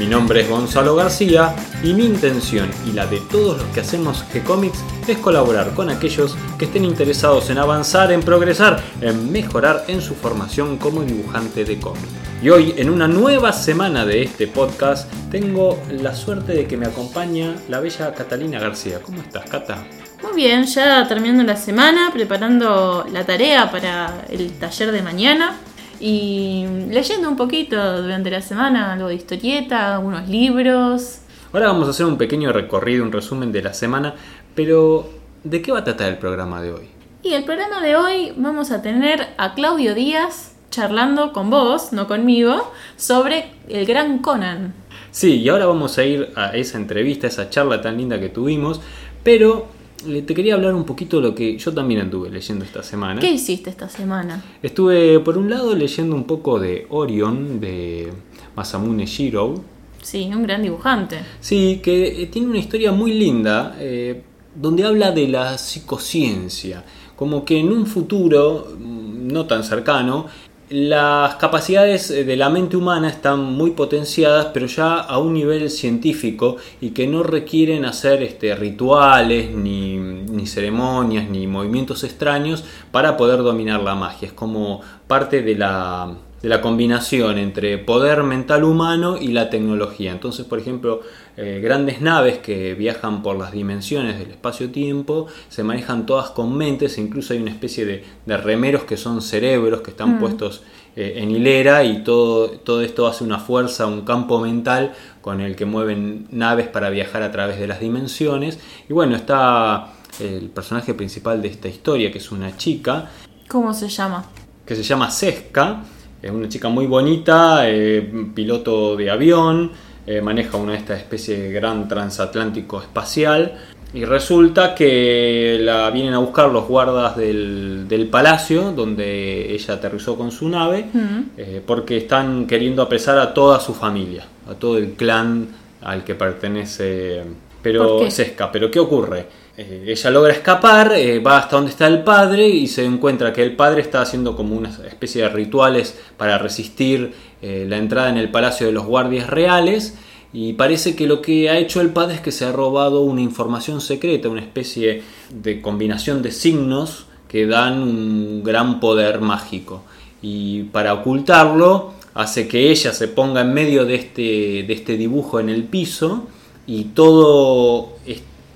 Mi nombre es Gonzalo García y mi intención y la de todos los que hacemos G-Comics es colaborar con aquellos que estén interesados en avanzar, en progresar, en mejorar en su formación como dibujante de cómics. Y hoy, en una nueva semana de este podcast, tengo la suerte de que me acompaña la bella Catalina García. ¿Cómo estás, Cata? Muy bien, ya terminando la semana, preparando la tarea para el taller de mañana y leyendo un poquito durante la semana, algo de historieta, algunos libros. Ahora vamos a hacer un pequeño recorrido, un resumen de la semana, pero ¿de qué va a tratar el programa de hoy? Y el programa de hoy vamos a tener a Claudio Díaz charlando con vos, no conmigo, sobre el gran Conan. Sí, y ahora vamos a ir a esa entrevista, a esa charla tan linda que tuvimos, pero te quería hablar un poquito de lo que yo también anduve leyendo esta semana. ¿Qué hiciste esta semana? Estuve, por un lado, leyendo un poco de Orion, de Masamune Shiro. Sí, un gran dibujante. Sí, que eh, tiene una historia muy linda, eh, donde habla de la psicociencia. Como que en un futuro, mm, no tan cercano, las capacidades eh, de la mente humana están muy potenciadas, pero ya a un nivel científico y que no requieren hacer este, rituales, ni, ni, ceremonias, ni movimientos extraños para poder dominar la magia. Es como parte de la, de la combinación entre poder mental humano y la tecnología. Entonces, por ejemplo, eh, grandes naves que viajan por las dimensiones del espacio-tiempo se manejan todas con mentes, incluso hay una especie de, remeros que son cerebros que están mm. puestos eh, en hilera y todo, todo esto hace una fuerza, un campo mental con el que mueven naves para viajar a través de las dimensiones. Y bueno, está el personaje principal de esta historia, que es una chica. ¿Cómo se llama? Que se llama Seska es una chica muy bonita, eh, piloto de avión, eh, maneja una de estas especies de gran transatlántico espacial. Y resulta que la vienen a buscar los guardas del, palacio donde ella aterrizó con su nave, eh, porque están queriendo apresar a toda su familia, a todo el clan al que pertenece pero Sesca. Pero ¿qué ocurre? Eh, ella logra escapar, eh, va hasta donde está el padre y se encuentra que el padre está haciendo como una especie de rituales para resistir eh, la entrada en el palacio de los guardias reales. Y parece que lo que ha hecho el padre es que se ha robado una información secreta, una especie de combinación de signos que dan un gran poder mágico. Y para ocultarlo, hace que ella se ponga en medio de este, de este dibujo en el piso y todo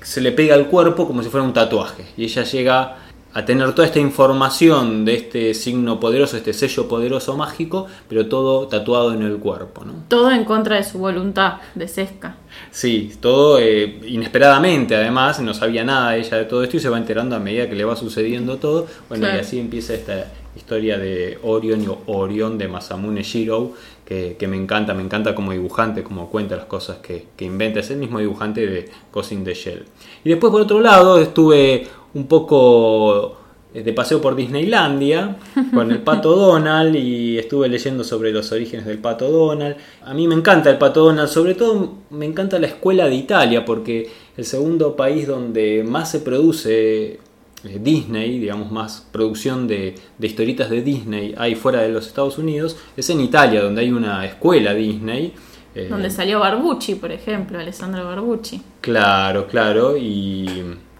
se le pega al cuerpo como si fuera un tatuaje. Y ella llega a tener toda esta información de este signo poderoso, este sello poderoso mágico, pero todo tatuado en el cuerpo. ¿no? Todo en contra de su voluntad, de Sesca. Sí, todo eh, inesperadamente, además, no sabía nada ella de todo esto y se va enterando a medida que le va sucediendo todo. Bueno, y así empieza esta historia de Orion o Orion de Masamune Shiro, que, me encanta, me encanta como dibujante, como cuenta las cosas que, inventa, es el mismo dibujante de Cousin de Shell. Y después por otro lado estuve un poco eh, de paseo por Disneylandia con el pato Donald y estuve leyendo sobre los orígenes del pato Donald. A mí me encanta el pato Donald, sobre todo me encanta la escuela de Italia porque el segundo país donde más se produce eh, Disney, digamos más producción de, de, historietas de Disney hay fuera de los Estados Unidos, es en Italia, donde hay una escuela Disney. Eh, donde salió Barbucci, por ejemplo, Alessandro Barbucci. Claro, claro, y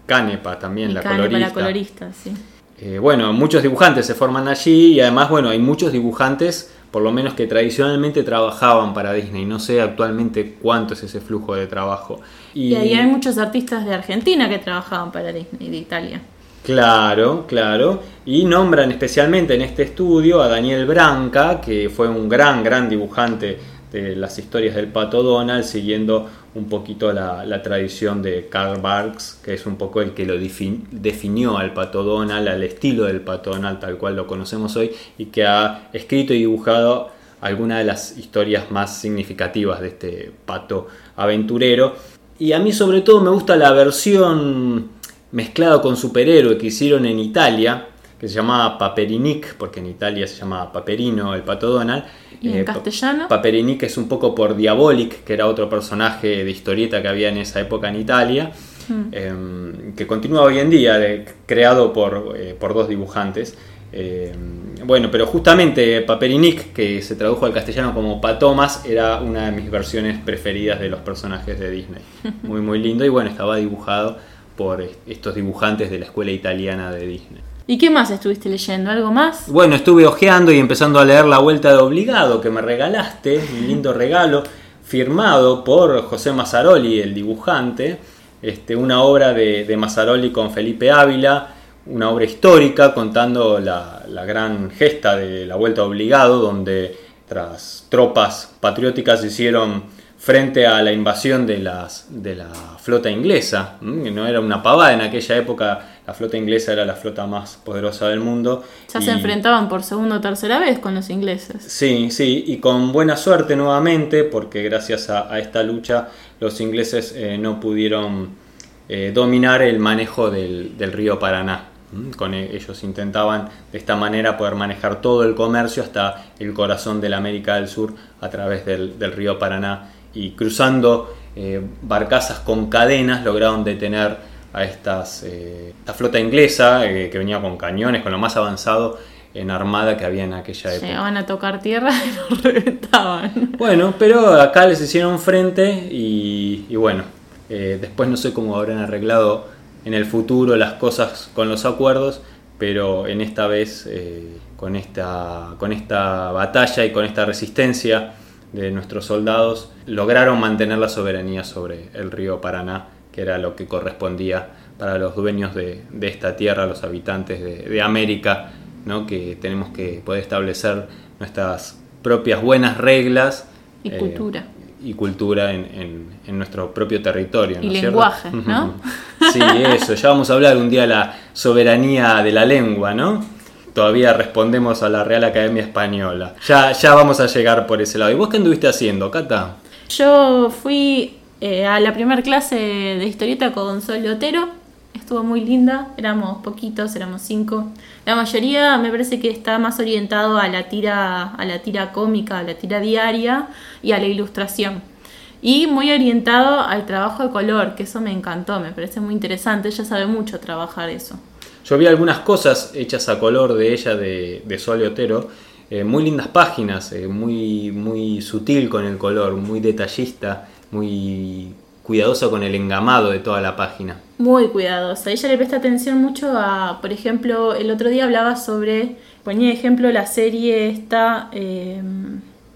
Canepa también, la colorista. la colorista, sí. Eh, bueno, muchos dibujantes se forman allí y además, bueno, hay muchos dibujantes, por lo menos que tradicionalmente trabajaban para Disney. No sé actualmente cuánto es ese flujo de trabajo. Y, y ahí hay muchos artistas de Argentina que trabajaban para Disney, de Italia. Claro, claro. Y nombran especialmente en este estudio a Daniel Branca, que fue un gran, gran dibujante de las historias del Pato Donald, siguiendo un poquito la, tradición de Karl Barks, que es un poco el que lo definió al Pato Donald, al estilo del Pato Donald tal cual lo conocemos hoy, y que ha escrito y dibujado algunas de las historias más significativas de este pato aventurero. Y a mí sobre todo me gusta la versión mezclado con superhéroe que hicieron en Italia, que se llamaba Paperinic, porque en Italia se llama Paperino, el pato Donald. ¿Y en Eh, castellano? Paperinic es un poco por Diabolic, que era otro personaje de historieta que había en esa época en Italia, Mm. eh, que continúa hoy en día, creado por, eh, por dos dibujantes. Eh, bueno, pero justamente Paperinic, que se tradujo al castellano como Patomas, era una de mis versiones preferidas de los personajes de Disney. Muy, muy lindo y bueno, estaba dibujado por est- estos dibujantes de la escuela italiana de Disney. ¿Y qué más estuviste leyendo? ¿Algo más? Bueno, estuve hojeando y empezando a leer La Vuelta de Obligado que me regalaste, un lindo regalo, firmado por José Mazzaroli, el dibujante, este, una obra de, de Mazzaroli con Felipe Ávila, una obra histórica contando la, la gran gesta de la Vuelta de Obligado, donde tras tropas patrióticas hicieron frente a la invasión de, las, de la flota inglesa, que no era una pavada en aquella época, la flota inglesa era la flota más poderosa del mundo. Ya se enfrentaban por segunda o tercera vez con los ingleses. Sí, sí, y con buena suerte nuevamente, porque gracias a, a esta lucha los ingleses eh, no pudieron eh, dominar el manejo del, del río Paraná. Con e- ellos intentaban de esta manera poder manejar todo el comercio hasta el corazón de la América del Sur a través del, del río Paraná y cruzando eh, barcazas con cadenas lograron detener a estas, eh, esta flota inglesa eh, que venía con cañones, con lo más avanzado en armada que había en aquella época. Llegaban a tocar tierra y los reventaban. Bueno, pero acá les hicieron frente y, y bueno, después no sé cómo habrán arreglado en el futuro las cosas con los acuerdos, pero en esta vez con, esta, con esta batalla y con esta resistencia de nuestros soldados lograron mantener la soberanía sobre el río Paraná, que era lo que correspondía para los dueños de, de esta tierra, los habitantes de, de América, ¿no? que tenemos que poder establecer nuestras propias buenas reglas Y eh, cultura. y cultura en, en- en nuestro propio territorio. Y ¿no es lenguaje? ¿no? Sí, eso, ya vamos a hablar un día de la soberanía de la lengua, ¿no? Todavía respondemos a la Real Academia Española. Ya, ya vamos a llegar por ese lado. ¿Y vos qué anduviste haciendo, Cata? Yo fui eh, a la primera clase de historieta con Sol Otero. Estuvo muy linda. Éramos poquitos, éramos cinco. La mayoría me parece que está más orientado a la tira, a la tira cómica, a la tira diaria y a la ilustración. Y muy orientado al trabajo de color, que eso me encantó, me parece muy interesante. Ella sabe mucho trabajar eso. Yo vi algunas cosas hechas a color de ella, de, de Sole Otero. eh, muy lindas páginas, eh, muy, muy sutil con el color, muy detallista, muy cuidadosa con el engamado de toda la página. Muy cuidadosa. Ella le presta atención mucho a, por ejemplo, el otro día hablaba sobre, ponía ejemplo la serie esta, eh,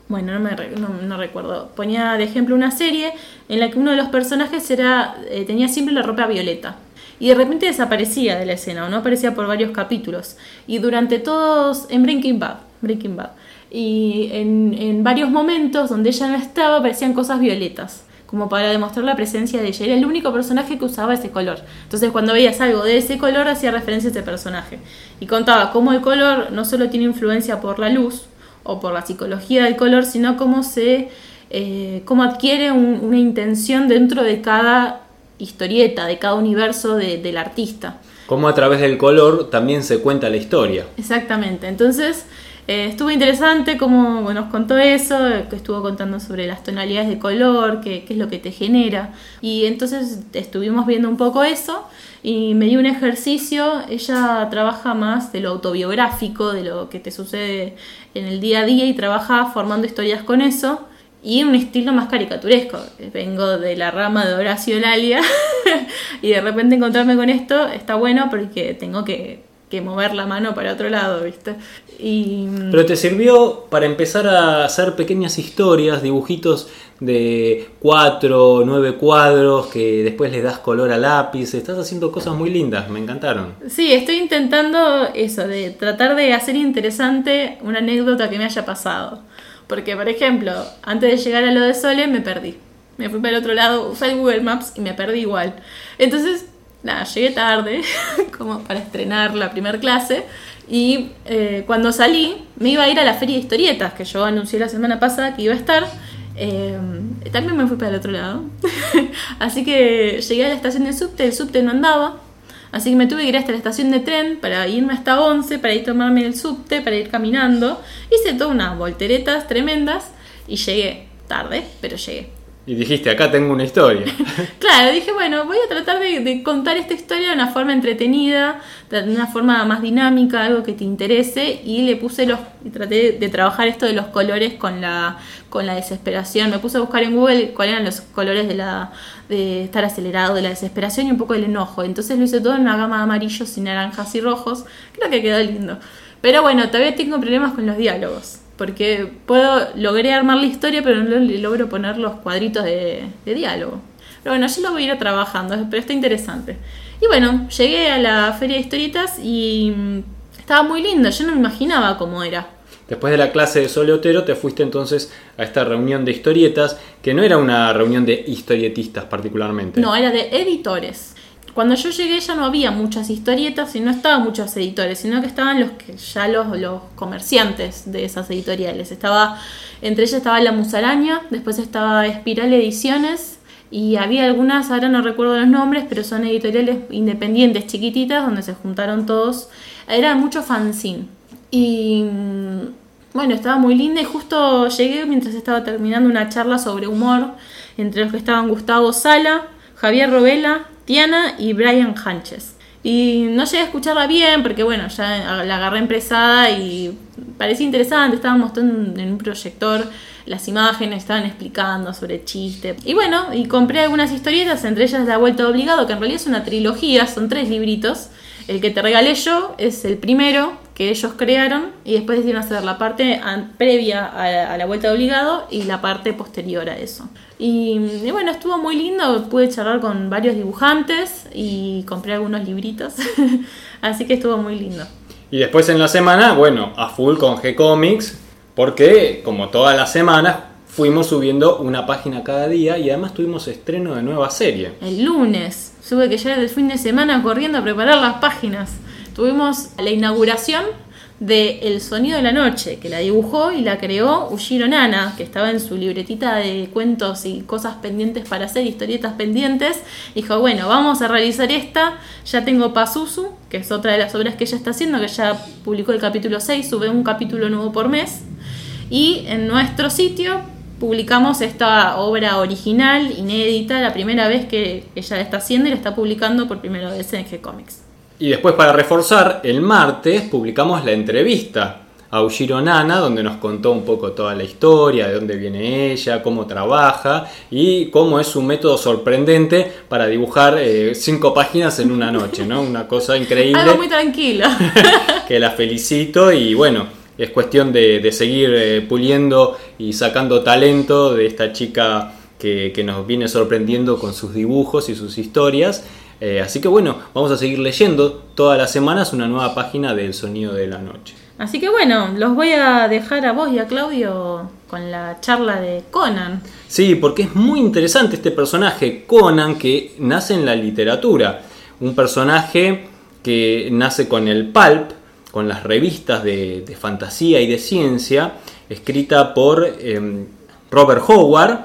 bueno, no, me, no recuerdo, ponía de ejemplo una serie en la que uno de los personajes era, eh, tenía siempre la ropa violeta. Y de repente desaparecía de la escena, o no aparecía por varios capítulos. Y durante todos, en Breaking Bad, Breaking Bad, y en, en varios momentos donde ella no estaba aparecían cosas violetas como para demostrar la presencia de ella. Era el único personaje que usaba ese color. Entonces cuando veías algo de ese color hacía referencia a ese personaje. Y contaba cómo el color no solo tiene influencia por la luz o por la psicología del color, sino cómo se eh, cómo adquiere un- una intención dentro de cada historieta, de cada universo de- del artista. Cómo a través del color también se cuenta la historia. Exactamente. Entonces, eh, estuvo interesante como nos contó eso, que estuvo contando sobre las tonalidades de color, qué, qué es lo que te genera. Y entonces estuvimos viendo un poco eso y me dio un ejercicio. Ella trabaja más de lo autobiográfico, de lo que te sucede en el día a día y trabaja formando historias con eso. Y un estilo más caricaturesco. Vengo de la rama de Horacio Lalia y de repente encontrarme con esto está bueno porque tengo que, que mover la mano para otro lado, ¿viste? Y Pero te sirvió para empezar a hacer pequeñas historias, dibujitos de cuatro, nueve cuadros que después le das color a lápiz. Estás haciendo cosas muy lindas, me encantaron. sí, estoy intentando eso, de tratar de hacer interesante una anécdota que me haya pasado. Porque, por ejemplo, antes de llegar a lo de Sole me perdí. Me fui para el otro lado, usé Google Maps y me perdí igual. Entonces, nada, llegué tarde, como para estrenar la primera clase. Y eh, cuando salí, me iba a ir a la feria de historietas, que yo anuncié la semana pasada que iba a estar. Eh, también me fui para el otro lado. Así que llegué a la estación de subte, el subte no andaba. Así que me tuve que ir hasta la estación de tren para irme hasta 11, para ir a tomarme el subte, para ir caminando. Hice todas unas volteretas tremendas y llegué tarde, pero llegué. Y dijiste, acá tengo una historia. claro, dije, bueno, voy a tratar de, contar esta historia de una forma entretenida, de una forma más dinámica, algo que te interese, y le puse los, y traté de trabajar esto de los colores con la, con la desesperación. Me puse a buscar en Google cuáles eran los colores de la, de estar acelerado, de la desesperación y un poco del enojo. Entonces lo hice todo en una gama de amarillos y naranjas y rojos. Creo que quedó lindo. Pero bueno, todavía tengo problemas con los diálogos porque puedo logré armar la historia, pero no logro poner los cuadritos de, diálogo. Pero bueno, yo lo voy a ir trabajando, pero está interesante. Y bueno, llegué a la feria de historietas y mm, estaba muy lindo, yo no me imaginaba cómo era. Después de la clase de Soleotero te fuiste entonces a esta reunión de historietas, que no era una reunión de historietistas particularmente. No, era de editores. Cuando yo llegué ya no había muchas historietas y no estaban muchos editores, sino que estaban los que ya los, los comerciantes de esas editoriales. Estaba, entre ellas estaba La Musaraña, después estaba Espiral Ediciones y había algunas, ahora no recuerdo los nombres, pero son editoriales independientes, chiquititas, donde se juntaron todos. Era mucho fanzine. Y mm, bueno, estaba muy linda y justo llegué mientras estaba terminando una charla sobre humor entre los que estaban Gustavo Sala, Javier Robela, Tiana y Brian Hanches. Y no llegué a escucharla bien porque, bueno, ya la agarré empresada y parecía interesante. Estaban mostrando en un proyector las imágenes, estaban explicando sobre chiste. Y bueno, y compré algunas historietas, entre ellas La Vuelta Obligado, que en realidad es una trilogía, son tres libritos. El que te regalé yo es el primero que ellos crearon y después decidieron hacer la parte previa a, la vuelta de obligado y la parte posterior a eso. Y, bueno, estuvo muy lindo, pude charlar con varios dibujantes y compré algunos libritos, así que estuvo muy lindo. Y después en la semana, bueno, a full con G-Comics, porque como todas las semanas fuimos subiendo una página cada día y además tuvimos estreno de nueva serie. El lunes Tuve que llegar el fin de semana corriendo a preparar las páginas. Tuvimos la inauguración de El Sonido de la Noche, que la dibujó y la creó Ushiro Nana, que estaba en su libretita de cuentos y cosas pendientes para hacer, historietas pendientes. Dijo, bueno, vamos a realizar esta. Ya tengo Pazuzu, que es otra de las obras que ella está haciendo, que ya publicó el capítulo 6, sube un capítulo nuevo por mes. Y en nuestro sitio publicamos esta obra original, inédita, la primera vez que ella la está haciendo y la está publicando por primera vez en G-Comics. Y después para reforzar, el martes publicamos la entrevista a Ushiro Nana, donde nos contó un poco toda la historia, de dónde viene ella, cómo trabaja y cómo es su método sorprendente para dibujar eh, cinco páginas en una noche, ¿no? Una cosa increíble. Algo muy tranquilo. que la felicito y bueno, es cuestión de, seguir eh, puliendo y sacando talento de esta chica que, nos viene sorprendiendo con sus dibujos y sus historias. Eh, así que bueno, vamos a seguir leyendo todas las semanas una nueva página del Sonido de la Noche. Así que bueno, los voy a dejar a vos y a Claudio con la charla de Conan. Sí, porque es muy interesante este personaje, Conan, que nace en la literatura. Un personaje que nace con el pulp, con las revistas de, fantasía y de ciencia, escrita por em, Robert Howard,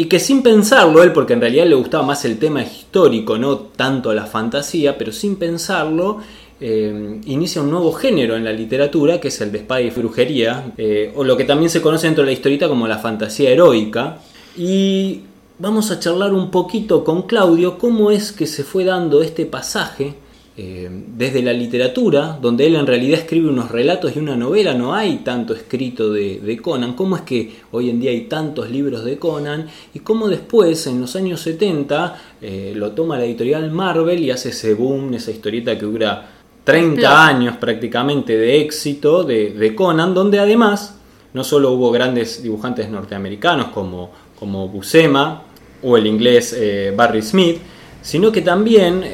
y que sin pensarlo, él, porque en realidad le gustaba más el tema histórico, no tanto la fantasía, pero sin pensarlo, em, inicia un nuevo género en la literatura, que es el de espada y brujería, eh, o lo que también se conoce dentro de la historieta como la fantasía heroica. Y vamos a charlar un poquito con Claudio cómo es que se fue dando este pasaje eh, desde la literatura, donde él en realidad escribe unos relatos y una novela, no hay tanto escrito de, Conan, cómo es que hoy en día hay tantos libros de Conan y cómo después, en los años 70, eh, lo toma la editorial Marvel y hace ese boom, esa historieta que dura 30 años prácticamente de éxito de, Conan, donde además no solo hubo grandes dibujantes norteamericanos como, como Buscema o el inglés eh, Barry Smith, sino que también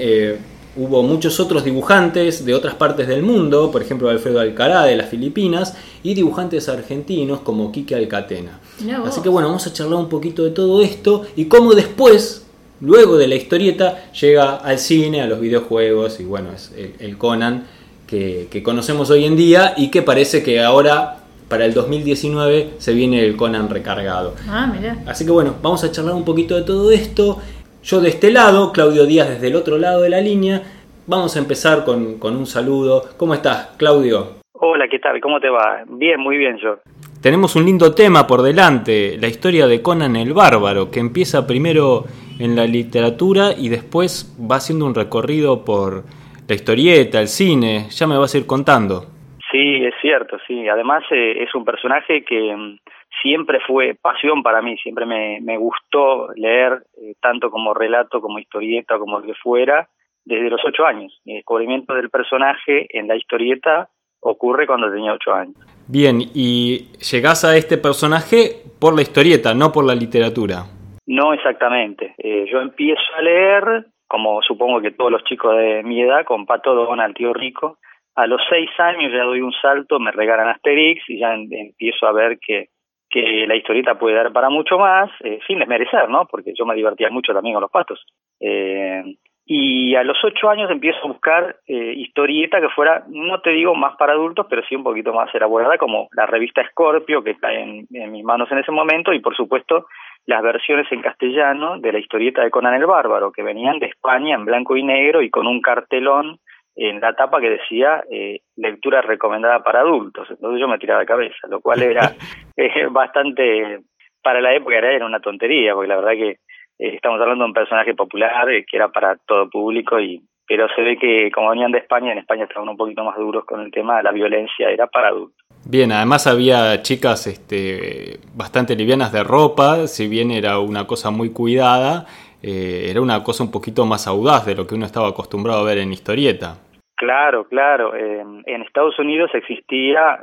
hubo muchos otros dibujantes de otras partes del mundo, por ejemplo Alfredo Alcará de las Filipinas, y dibujantes argentinos como Quique Alcatena. Así que bueno, vamos a charlar un poquito de todo esto y cómo después, luego de la historieta, llega al cine, a los videojuegos y bueno, es el, Conan que, conocemos hoy en día y que parece que ahora para el 2019 se viene el Conan recargado. Ah. Así que bueno, vamos a charlar un poquito de todo esto. Yo de este lado, Claudio Díaz desde el otro lado de la línea, vamos a empezar con, con un saludo. ¿Cómo estás, Claudio? Hola, ¿qué tal? ¿Cómo te va? Bien, muy bien yo. Tenemos un lindo tema por delante, la historia de Conan el Bárbaro, que empieza primero en la literatura y después va haciendo un recorrido por la historieta, el cine. Ya me vas a ir contando. Sí, es cierto, sí. Además eh, es un personaje que mm, siempre fue pasión para mí, siempre me, me gustó leer eh, tanto como relato, como historieta, como lo que fuera, desde los ocho años. Mi descubrimiento del personaje en la historieta ocurre cuando tenía ocho años. Bien, y llegás a este personaje por la historieta, no por la literatura. No exactamente. Eh, yo empiezo a leer, como supongo que todos los chicos de mi edad, con Pato Donald, tío rico. A los seis años ya doy un salto, me regalan Asterix y ya empiezo a ver que, que la historieta puede dar para mucho más, eh, sin desmerecer, ¿no? Porque yo me divertía mucho también con los patos. Eh, y a los ocho años empiezo a buscar eh, historieta que fuera, no te digo más para adultos, pero sí un poquito más elaborada, como la revista Scorpio, que está en, mis manos en ese momento, y por supuesto las versiones en castellano de la historieta de Conan el Bárbaro, que venían de España en blanco y negro y con un cartelón en la tapa que decía eh, lectura recomendada para adultos. Entonces yo me tiraba de cabeza, lo cual era eh, bastante, para la época era una tontería, porque la verdad que eh, estamos hablando de un personaje popular que era para todo público y pero se ve que como venían de España, en España estaban un poquito más duros con el tema de la violencia, era para adultos. Bien, además había chicas este, bastante livianas de ropa, si bien era una cosa muy cuidada, era una cosa un poquito más audaz de lo que uno estaba acostumbrado a ver en historieta. Claro, claro. en Estados Unidos existía,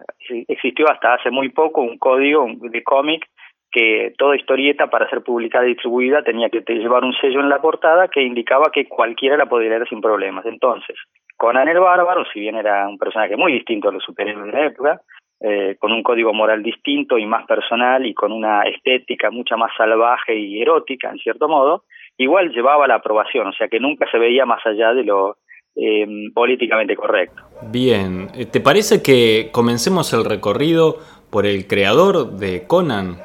existió hasta hace muy poco un código de cómic que toda historieta para ser publicada y distribuida tenía que llevar un sello en la portada que indicaba que cualquiera la podía leer sin problemas. Entonces, Conan el Bárbaro, si bien era un personaje muy distinto a los superhéroes de la época, eh, con un código moral distinto y más personal y con una estética mucho más salvaje y erótica, en cierto modo, igual llevaba la aprobación, o sea que nunca se veía más allá de lo eh, políticamente correcto. Bien, ¿te parece que comencemos el recorrido por el creador de Conan?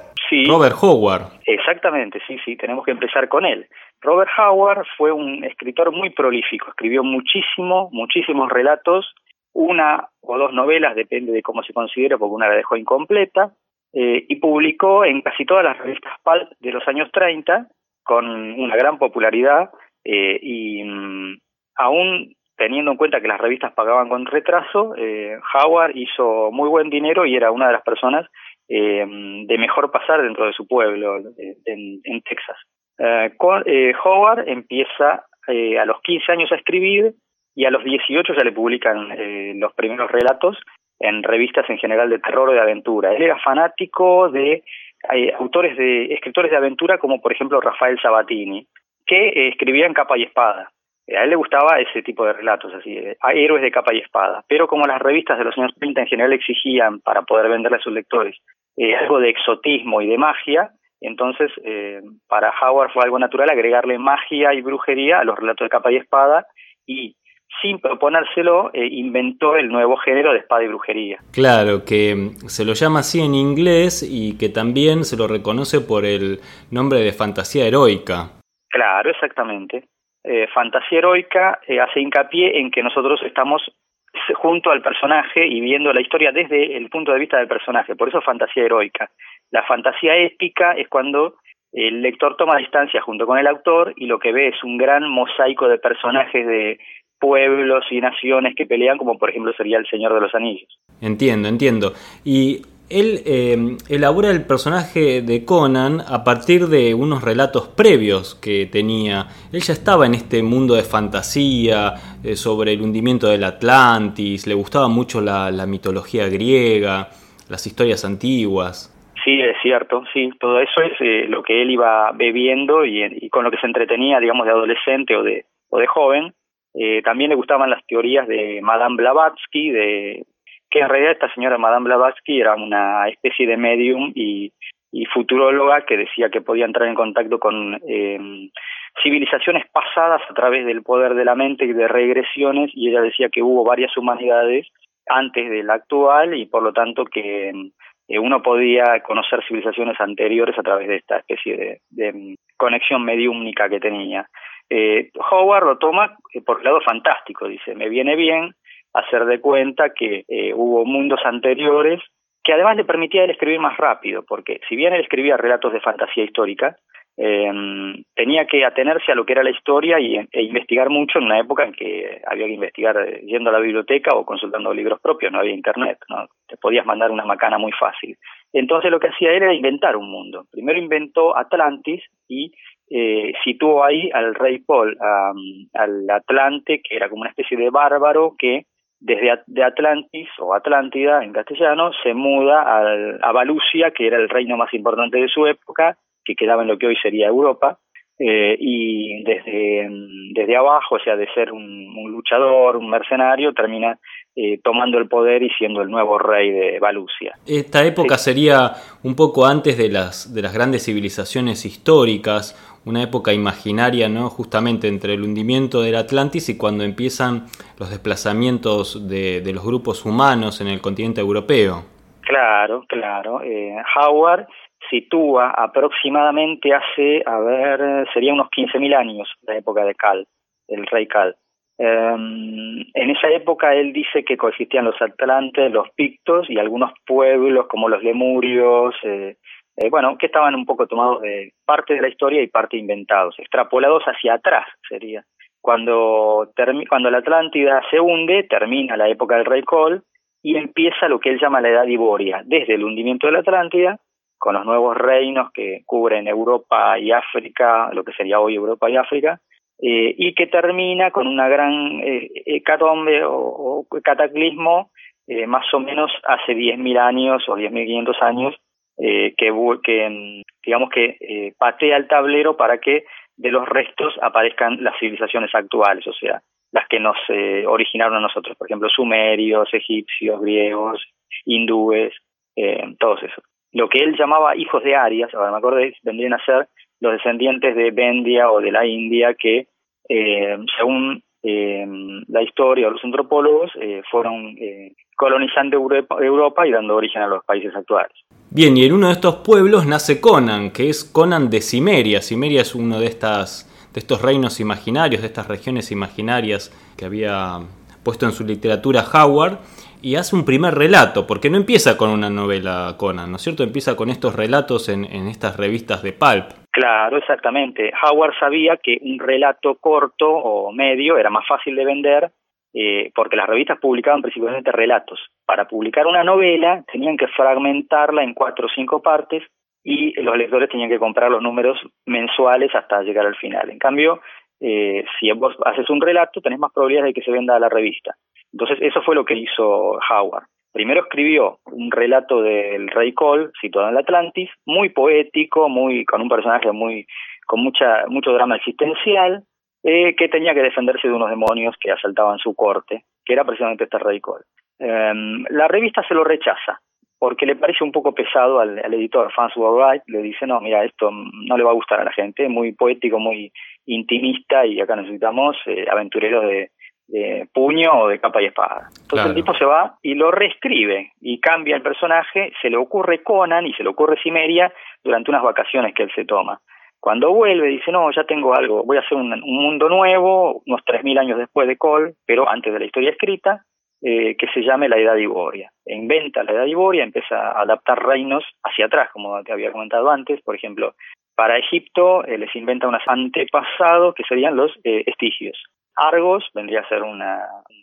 Robert Howard. Exactamente, sí, sí, tenemos que empezar con él. Robert Howard fue un escritor muy prolífico, escribió muchísimo, muchísimos relatos, una o dos novelas, depende de cómo se considera, porque una la dejó incompleta, eh, y publicó en casi todas las revistas pulp de los años 30, con una gran popularidad, eh, y mm, aún teniendo en cuenta que las revistas pagaban con retraso, eh, Howard hizo muy buen dinero y era una de las personas eh, de mejor pasar dentro de su pueblo, eh, en, Texas. Eh, Howard empieza a los 15 años a escribir y a los 18 ya le publican los primeros relatos en revistas en general de terror o de aventura. Él era fanático de autores de escritores de aventura como por ejemplo Rafael Sabatini, que escribían capa y espada. A él le gustaba ese tipo de relatos, así, héroes de capa y espada. Pero como las revistas de los años 30 en general exigían para poder venderle a sus lectores eh, algo de exotismo y de magia, entonces eh, para Howard fue algo natural agregarle magia y brujería a los relatos de capa y espada y sin proponérselo eh, inventó el nuevo género de espada y brujería. Claro, que mm, se lo llama así en inglés y que también se lo reconoce por el nombre de fantasía heroica. Claro, exactamente. Fantasía heroica hace hincapié en que nosotros estamos junto al personaje y viendo la historia desde el punto de vista del personaje. Por eso fantasía heroica. La fantasía épica es cuando el lector toma distancia junto con el autor y lo que ve es un gran mosaico de personajes de pueblos y naciones que pelean, como por ejemplo sería el Señor de los Anillos. Entiendo, entiendo. Y él eh, elabora el personaje de Conan a partir de unos relatos previos que tenía. Él ya estaba en este mundo de fantasía eh, sobre el hundimiento del Atlantis, le gustaba mucho la, mitología griega, las historias antiguas. Sí, es cierto, sí, todo eso es eh, lo que él iba bebiendo y, y, con lo que se entretenía, digamos, de adolescente o de, o de joven. también le gustaban las teorías de Madame Blavatsky, de que en realidad esta señora Madame Blavatsky era una especie de medium y, futuróloga que decía que podía entrar en contacto con eh, civilizaciones pasadas a través del poder de la mente y de regresiones y ella decía que hubo varias humanidades antes de la actual y por lo tanto que eh, uno podía conocer civilizaciones anteriores a través de esta especie de, de conexión mediúmnica que tenía. Eh, Howard lo toma por el lado fantástico, dice, me viene bien hacer de cuenta que hubo mundos anteriores que además le permitía él escribir más rápido, porque si bien él escribía relatos de fantasía histórica, eh, tenía que atenerse a lo que era la historia y, e investigar mucho en una época en que había que investigar eh, yendo a la biblioteca o consultando libros propios, no había internet, ¿no? te podías mandar una macana muy fácil. Entonces lo que hacía él era inventar un mundo. Primero inventó Atlantis y eh, situó ahí al rey Paul, al Atlante, que era como una especie de bárbaro que desde de Atlantis o Atlántida en castellano se muda al, a Valusia, que era el reino más importante de su época, que quedaba en lo que hoy sería Europa, eh, y desde, desde abajo, o sea, de ser un, luchador, un mercenario, termina eh, tomando el poder y siendo el nuevo rey de Valusia. Esta época sería un poco antes de las, de las grandes civilizaciones históricas, una época imaginaria, ¿no? Justamente entre el hundimiento del Atlantis y cuando empiezan los desplazamientos de, de los grupos humanos en el continente europeo. Claro, claro. Eh, Howard sitúa aproximadamente hace, a ver, sería unos 15.000 años la época de Cal, el rey Cal. Em, en esa época él dice que coexistían los atlantes, los pictos y algunos pueblos como los lemurios, eh, eh, bueno, que estaban un poco tomados de parte de la historia y parte inventados, extrapolados hacia atrás sería. Cuando, cuando la Atlántida se hunde, termina la época del rey Col y empieza lo que él llama la Edad Iboria, desde el hundimiento de la Atlántida con los nuevos reinos que cubren Europa y África, lo que sería hoy Europa y África, eh, y que termina con una gran eh, hecatombe o, cataclismo eh, más o menos hace 10.000 años o 10.500 años eh, que, que digamos que eh, patea el tablero para que de los restos aparezcan las civilizaciones actuales, o sea, las que nos eh, originaron a nosotros, por ejemplo, sumerios, egipcios, griegos, hindúes, eh, todos esos lo que él llamaba hijos de Arias, ahora me acordé, vendrían a ser los descendientes de Bendia o de la India que, eh, según eh, la historia o los antropólogos, eh, fueron colonizando Europa, y dando origen a los países actuales. Bien, y en uno de estos pueblos nace Conan, que es Conan de Cimeria. Cimeria es uno de, estas, de estos reinos imaginarios, de estas regiones imaginarias que había puesto en su literatura Howard y hace un primer relato, porque no empieza con una novela Conan, ¿no es cierto? Empieza con estos relatos en, en estas revistas de pulp. Claro, exactamente. Howard sabía que un relato corto o medio era más fácil de vender eh, porque las revistas publicaban principalmente relatos. Para publicar una novela tenían que fragmentarla en cuatro o cinco partes y los lectores tenían que comprar los números mensuales hasta llegar al final. En cambio, eh, si vos haces un relato, tenés más probabilidades de que se venda a la revista. Entonces, eso fue lo que hizo Howard. Primero escribió un relato del rey Cole, situado en el Atlantis, muy poético, muy con un personaje muy con mucha mucho drama existencial, eh, que tenía que defenderse de unos demonios que asaltaban su corte, que era precisamente este rey Cole. Em, la revista se lo rechaza, porque le parece un poco pesado al, editor, François Wright, le dice, no, mira, esto no le va a gustar a la gente, muy poético, muy intimista, y acá necesitamos eh, aventureros de, de puño o de capa y espada. Entonces el tipo se va y lo reescribe y cambia el personaje, se le ocurre Conan y se le ocurre Cimeria durante unas vacaciones que él se toma. Cuando vuelve dice, no, ya tengo algo, voy a hacer un, mundo nuevo, unos 3.000 años después de Cole, pero antes de la historia escrita, eh, que se llame la Edad Iboria. E inventa la Edad Iboria, empieza a adaptar reinos hacia atrás, como te había comentado antes, por ejemplo, para Egipto eh, les inventa unos antepasados que serían los eh, estigios. Argos vendría a ser un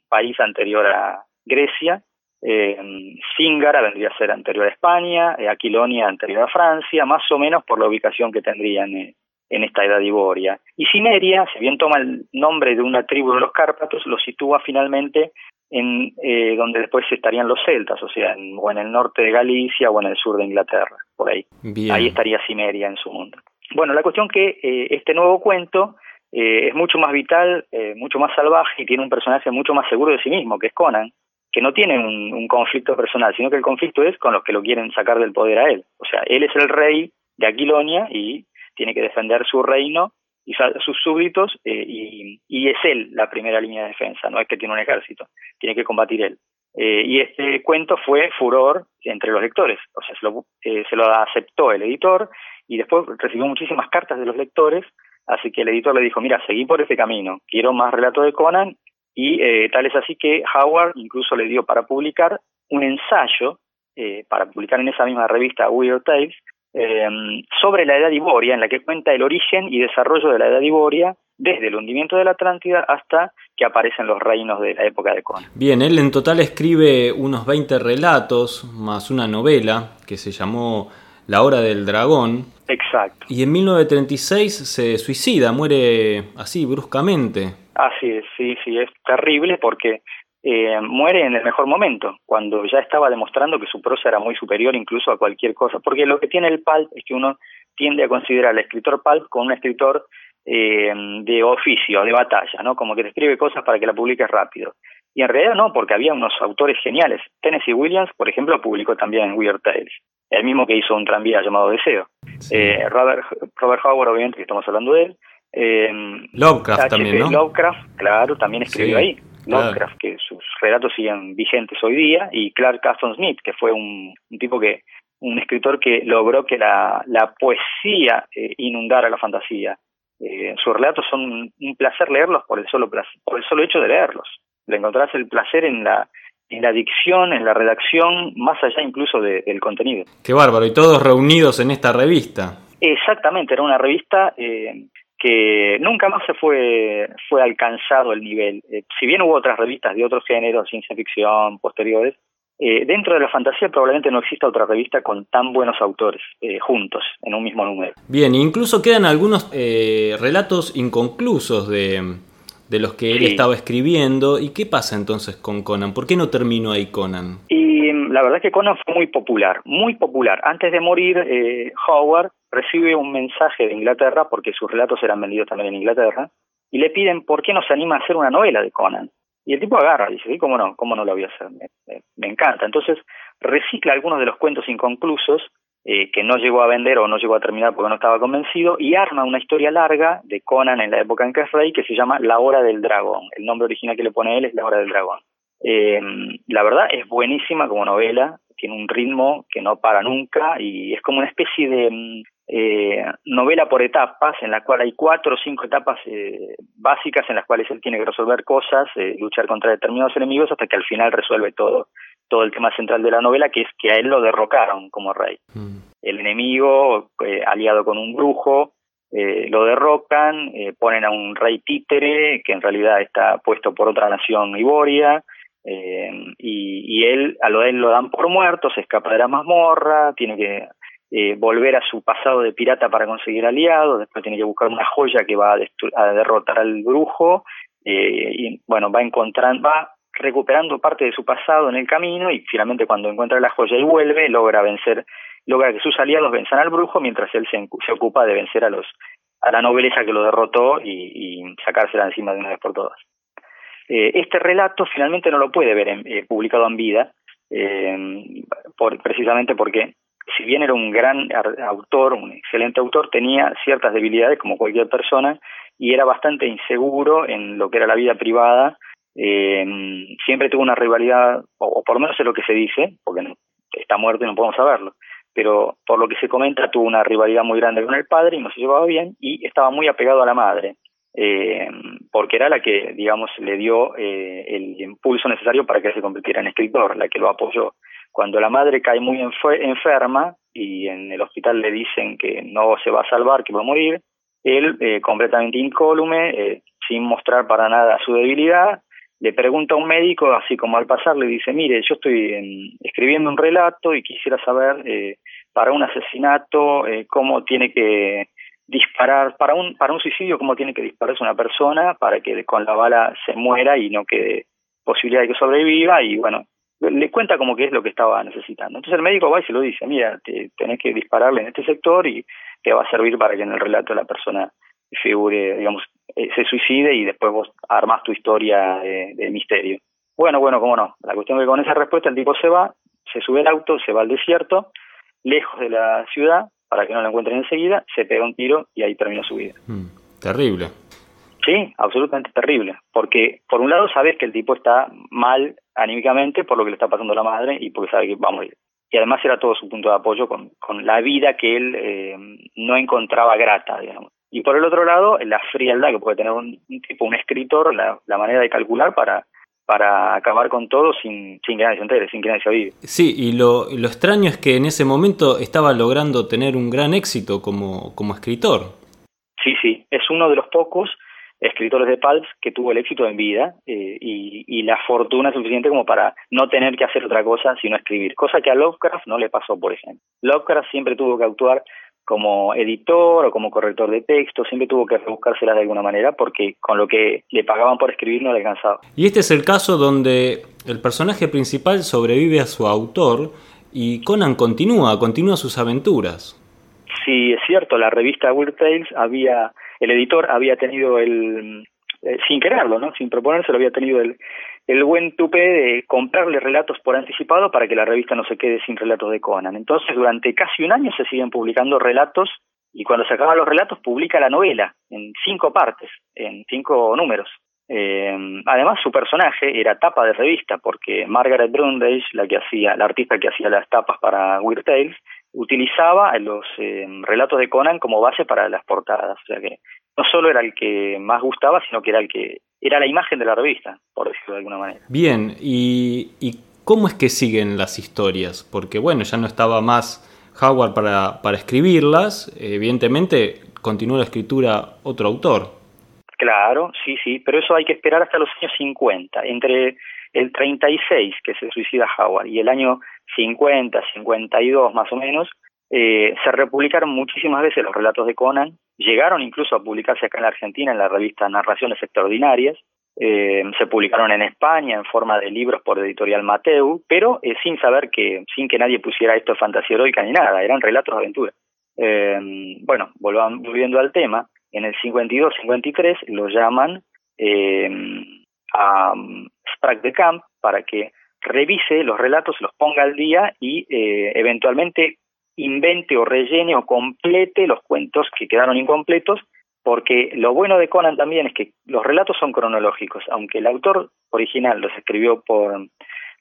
país anterior a Grecia, eh, vendría a ser anterior a España, eh, Aquilonia anterior a Francia, más o menos por la ubicación que tendrían eh, en esta edad iboria. Y Cimeria, si bien toma el nombre de una tribu de los Cárpatos, lo sitúa finalmente en eh, donde después estarían los celtas, o sea, en, o en el norte de Galicia o en el sur de Inglaterra, por ahí. Ahí estaría Cimeria en su mundo. Bueno, la cuestión que este nuevo cuento eh, es mucho más vital, eh, mucho más salvaje y tiene un personaje mucho más seguro de sí mismo, que es Conan, que no tiene un, conflicto personal, sino que el conflicto es con los que lo quieren sacar del poder a él. O sea, él es el rey de Aquilonia y tiene que defender su reino y sus súbditos eh, y, es él la primera línea de defensa, no es que tiene un ejército, tiene que combatir él. y este cuento fue furor entre los lectores, o sea, se lo, se lo aceptó el editor y después recibió muchísimas cartas de los lectores Así que el editor le dijo, mira, seguí por este camino, quiero más relatos de Conan, y eh, tal es así que Howard incluso le dio para publicar un ensayo, eh, para publicar en esa misma revista Weird Tales, eh, sobre la edad Iboria, en la que cuenta el origen y desarrollo de la edad Iboria desde el hundimiento de la Atlántida hasta que aparecen los reinos de la época de Conan. Bien, él en total escribe unos 20 relatos más una novela que se llamó La Hora del Dragón. Exacto. Y en 1936 se suicida, muere así bruscamente. Así es, sí, sí, es terrible porque eh, muere en el mejor momento, cuando ya estaba demostrando que su prosa era muy superior incluso a cualquier cosa. Porque lo que tiene el pulp es que uno tiende a considerar al escritor pulp como un escritor eh, de oficio, de batalla, ¿no? Como que te escribe cosas para que la publiques rápido. Y en realidad no, porque había unos autores geniales. Tennessee Williams, por ejemplo, publicó también Weird Tales, el mismo que hizo un tranvía llamado Deseo. Eh, Robert, Robert Howard, obviamente, que estamos hablando de él. Eh, Lovecraft también, ¿no? Lovecraft, claro, también escribió ahí. Lovecraft, que sus relatos siguen vigentes hoy día, y Clark Caston Smith, que fue un, tipo que, un escritor que logró que la, la poesía eh, inundara la fantasía. Eh, sus relatos son un placer leerlos por el solo por el solo hecho de leerlos. Le encontrás el placer en la en la dicción, en la redacción, más allá incluso del contenido. Qué bárbaro, y todos reunidos en esta revista. Exactamente, era una revista eh, que nunca más se fue, fue alcanzado el nivel. Eh, si bien hubo otras revistas de otros géneros, ciencia ficción, posteriores, eh, dentro de la fantasía probablemente no exista otra revista con tan buenos autores eh, juntos en un mismo número. Bien, incluso quedan algunos relatos inconclusos de, de los que él estaba escribiendo. ¿Y qué pasa entonces con Conan? ¿Por qué no terminó ahí Conan? Y la verdad es que Conan fue muy popular, muy popular. Antes de morir, Howard recibe un mensaje de Inglaterra, porque sus relatos eran vendidos también en Inglaterra, y le piden por qué no se anima a hacer una novela de Conan. Y el tipo agarra, dice, ¿y cómo no? ¿Cómo no lo voy a hacer? Me, encanta. Entonces recicla algunos de los cuentos inconclusos eh, que no llegó a vender o no llegó a terminar porque no estaba convencido y arma una historia larga de Conan en la época en que es rey que se llama La Hora del Dragón. El nombre original que le pone él es La Hora del Dragón. Eh, la verdad es buenísima como novela, tiene un ritmo que no para nunca y es como una especie de mm, eh, novela por etapas, en la cual hay cuatro o cinco etapas eh, básicas en las cuales él tiene que resolver cosas, eh, luchar contra determinados enemigos, hasta que al final resuelve todo, todo el tema central de la novela, que es que a él lo derrocaron como rey. Mm. El enemigo, eh, aliado con un brujo, lo derrocan, ponen a un rey títere, que en realidad está puesto por otra nación iboria, y, y él, a lo él lo dan por muerto, se escapa de la mazmorra, tiene que eh, volver a su pasado de pirata para conseguir aliados, después tiene que buscar una joya que va a, derrotar al brujo, eh, y bueno, va encontrando, va recuperando parte de su pasado en el camino y finalmente cuando encuentra la joya y vuelve, logra vencer, logra que sus aliados venzan al brujo mientras él se, se ocupa de vencer a los a la nobleza que lo derrotó y, y sacársela encima de una vez por todas. Eh, este relato finalmente no lo puede ver en, publicado en vida, por, precisamente porque si bien era un gran autor, un excelente autor, tenía ciertas debilidades como cualquier persona y era bastante inseguro en lo que era la vida privada. Eh, siempre tuvo una rivalidad, o, por lo menos es lo que se dice, porque está muerto y no podemos saberlo, pero por lo que se comenta tuvo una rivalidad muy grande con el padre y no se llevaba bien y estaba muy apegado a la madre. Eh, porque era la que, digamos, le dio eh, el impulso necesario para que se convirtiera en escritor, la que lo apoyó. Cuando la madre cae muy enferma y en el hospital le dicen que no se va a salvar, que va a morir, él, eh, completamente incólume, eh, sin mostrar para nada su debilidad, le pregunta a un médico, así como al pasar, le dice, mire, yo estoy escribiendo un relato y quisiera saber eh, para un asesinato cómo tiene que disparar, para un, para un suicidio, cómo tiene que dispararse una persona para que con la bala se muera y no quede posibilidad de que sobreviva y bueno, le cuenta como que es lo que estaba necesitando. Entonces el médico va y se lo dice, mira, te, tenés que dispararle en este sector y te va a servir para que en el relato la persona figure, digamos, eh, se suicide y después vos armás tu historia de, misterio. Bueno, bueno, cómo no. La cuestión es que con esa respuesta el tipo se va, se sube al auto, se va al desierto, lejos de la ciudad, para que no lo encuentren enseguida, se pega un tiro y ahí termina su vida. Mm, terrible. Sí, absolutamente terrible, porque por un lado sabes que el tipo está mal anímicamente por lo que le está pasando a la madre y porque sabe que va a morir. Y además era todo su punto de apoyo con, con la vida que él eh, no encontraba grata, digamos. Y por el otro lado, la frialdad que puede tener un, tipo, un escritor, la, manera de calcular para, para acabar con todo sin, sin que nadie se entere, sin que nadie se avive. Sí, y lo, lo extraño es que en ese momento estaba logrando tener un gran éxito como, como escritor. Sí, sí, es uno de los pocos escritores de Pulp que tuvo el éxito en vida eh, y, y, la fortuna suficiente como para no tener que hacer otra cosa sino escribir, cosa que a Lovecraft no le pasó, por ejemplo. Lovecraft siempre tuvo que actuar como editor o como corrector de texto, siempre tuvo que rebuscárselas de alguna manera porque con lo que le pagaban por escribir no le alcanzaba. Y este es el caso donde el personaje principal sobrevive a su autor y Conan continúa, continúa sus aventuras. Sí, es cierto, la revista Weird Tales había, el editor había tenido el, eh, sin quererlo, ¿no? sin proponérselo, había tenido el, el buen tupe de comprarle relatos por anticipado para que la revista no se quede sin relatos de Conan. Entonces, durante casi un año se siguen publicando relatos y cuando se acaban los relatos publica la novela en cinco partes, en cinco números. Eh, además, su personaje era tapa de revista porque Margaret Brundage, la que hacía, la artista que hacía las tapas para Weird Tales, utilizaba los eh, relatos de Conan como base para las portadas. O sea que no solo era el que más gustaba, sino que era el que era la imagen de la revista, por decirlo de alguna manera. Bien, ¿y, y cómo es que siguen las historias? Porque bueno, ya no estaba más Howard para, para escribirlas, evidentemente continuó la escritura otro autor. Claro, sí, sí, pero eso hay que esperar hasta los años 50. Entre el 36, que se suicida Howard, y el año 50, 52 más o menos, eh, se republicaron muchísimas veces los relatos de Conan, llegaron incluso a publicarse acá en la Argentina en la revista Narraciones Extraordinarias, eh, se publicaron en España en forma de libros por editorial Mateu, pero eh, sin saber que, sin que nadie pusiera esto fantasía heroica ni nada, eran relatos de aventura. bueno, volviendo al tema, en el 52-53 lo llaman a um, Sprague de Camp para que revise los relatos, los ponga al día y eventualmente invente o rellene o complete los cuentos que quedaron incompletos, porque lo bueno de Conan también es que los relatos son cronológicos, aunque el autor original los escribió por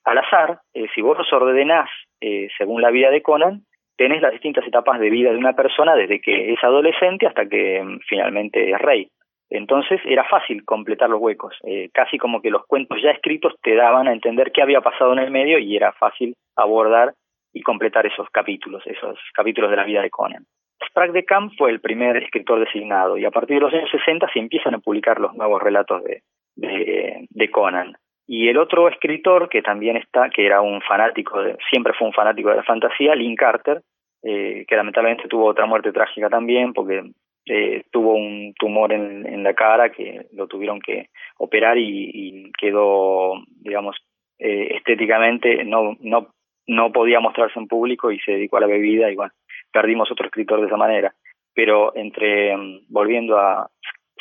al azar, eh, si vos los ordenás eh, según la vida de Conan, tenés las distintas etapas de vida de una persona desde que es adolescente hasta que mm, finalmente es rey. Entonces era fácil completar los huecos, eh, casi como que los cuentos ya escritos te daban a entender qué había pasado en el medio y era fácil abordar y completar esos capítulos, esos capítulos de la vida de Conan. Sprague de Camp fue el primer escritor designado y a partir de los años 60 se empiezan a publicar los nuevos relatos de, de, Conan. Y el otro escritor que también está, que era un fanático, de, siempre fue un fanático de la fantasía, Lynn Carter, eh, que lamentablemente tuvo otra muerte trágica también porque eh, tuvo un tumor en, en, la cara que lo tuvieron que operar y, y quedó, digamos, eh, estéticamente no, no no podía mostrarse en público y se dedicó a la bebida y bueno, perdimos otro escritor de esa manera. Pero entre, mm, volviendo a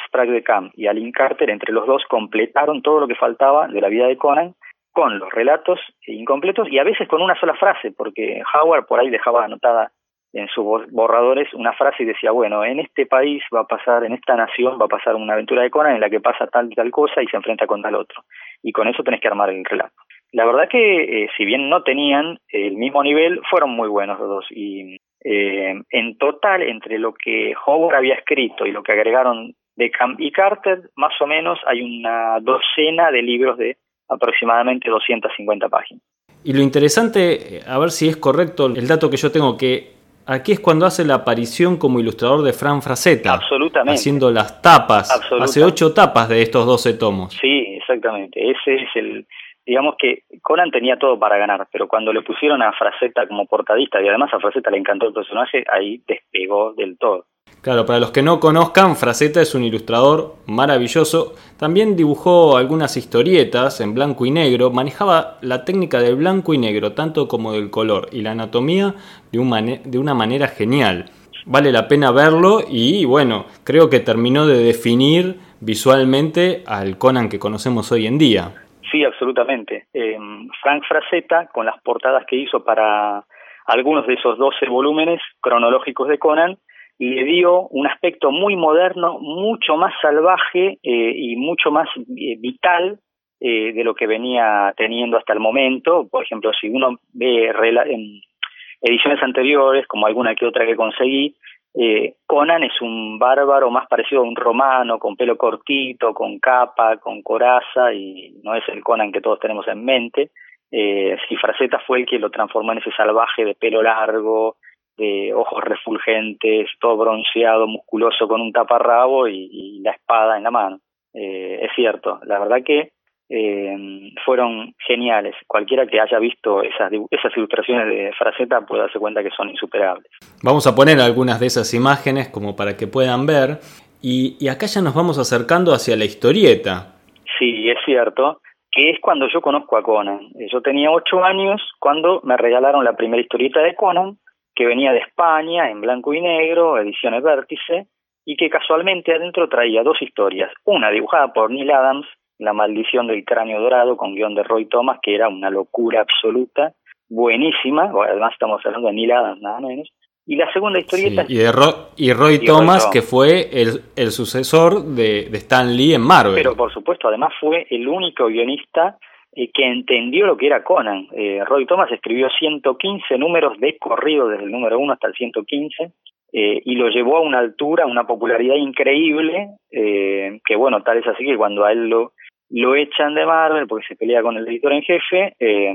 Sprague de Camp y a Lynn Carter, entre los dos completaron todo lo que faltaba de la vida de Conan con los relatos incompletos y a veces con una sola frase, porque Howard por ahí dejaba anotada en sus borradores una frase y decía, bueno, en este país va a pasar, en esta nación va a pasar una aventura de Conan en la que pasa tal y tal cosa y se enfrenta con tal otro. Y con eso tenés que armar el relato. La verdad que, eh, si bien no tenían el mismo nivel, fueron muy buenos los dos. Y eh, en total, entre lo que Howard había escrito y lo que agregaron de Camp y Carter, más o menos hay una docena de libros de aproximadamente 250 páginas. Y lo interesante, a ver si es correcto el dato que yo tengo, que aquí es cuando hace la aparición como ilustrador de Fran Frazetta. Absolutamente. Haciendo las tapas. Hace ocho tapas de estos 12 tomos. Sí, exactamente. Ese es el, digamos que Conan tenía todo para ganar, pero cuando le pusieron a Fraceta como portadista y además a Fraceta le encantó el personaje, ahí despegó del todo. Claro, para los que no conozcan, Fraceta es un ilustrador maravilloso. También dibujó algunas historietas en blanco y negro. Manejaba la técnica del blanco y negro, tanto como del color y la anatomía de, de una manera genial. Vale la pena verlo y bueno, creo que terminó de definir visualmente al Conan que conocemos hoy en día. Sí, absolutamente. Eh, Frank Frazetta, con las portadas que hizo para algunos de esos 12 volúmenes cronológicos de Conan, le dio un aspecto muy moderno, mucho más salvaje eh, y mucho más eh, vital eh, de lo que venía teniendo hasta el momento. Por ejemplo, si uno ve ediciones anteriores, como alguna que otra que conseguí, Eh, Conan es un bárbaro más parecido a un romano, con pelo cortito, con capa, con coraza, y no es el Conan que todos tenemos en mente. Eh, si Fraceta fue el que lo transformó en ese salvaje de pelo largo, de ojos refulgentes, todo bronceado, musculoso, con un taparrabo y, la espada en la mano. Eh, es cierto, la verdad que eh, fueron geniales. Cualquiera que haya visto esas, esas ilustraciones de Fraceta puede darse cuenta que son insuperables. Vamos a poner algunas de esas imágenes como para que puedan ver. Y, y acá ya nos vamos acercando hacia la historieta. Sí, es cierto que es cuando yo conozco a Conan. Yo tenía ocho años cuando me regalaron la primera historieta de Conan, que venía de España en blanco y negro, ediciones Vértice, y que casualmente adentro traía dos historias, una dibujada por Neil Adams, La maldición del cráneo dorado, con guion de Roy Thomas, que era una locura absoluta, buenísima, además estamos hablando de Neil Adams nada menos, y la segunda historieta... y, y, Roy, Thomas, que fue el, el sucesor de, de, Stan Lee en Marvel. Pero por supuesto, además fue el único guionista eh, que entendió lo que era Conan. Eh, Roy Thomas escribió 115 números de corrido desde el número 1 hasta el 115 eh, y lo llevó a una altura, a una popularidad increíble, eh, que bueno, tal es así que cuando a él lo, lo echan de Marvel porque se pelea con el editor en jefe, eh,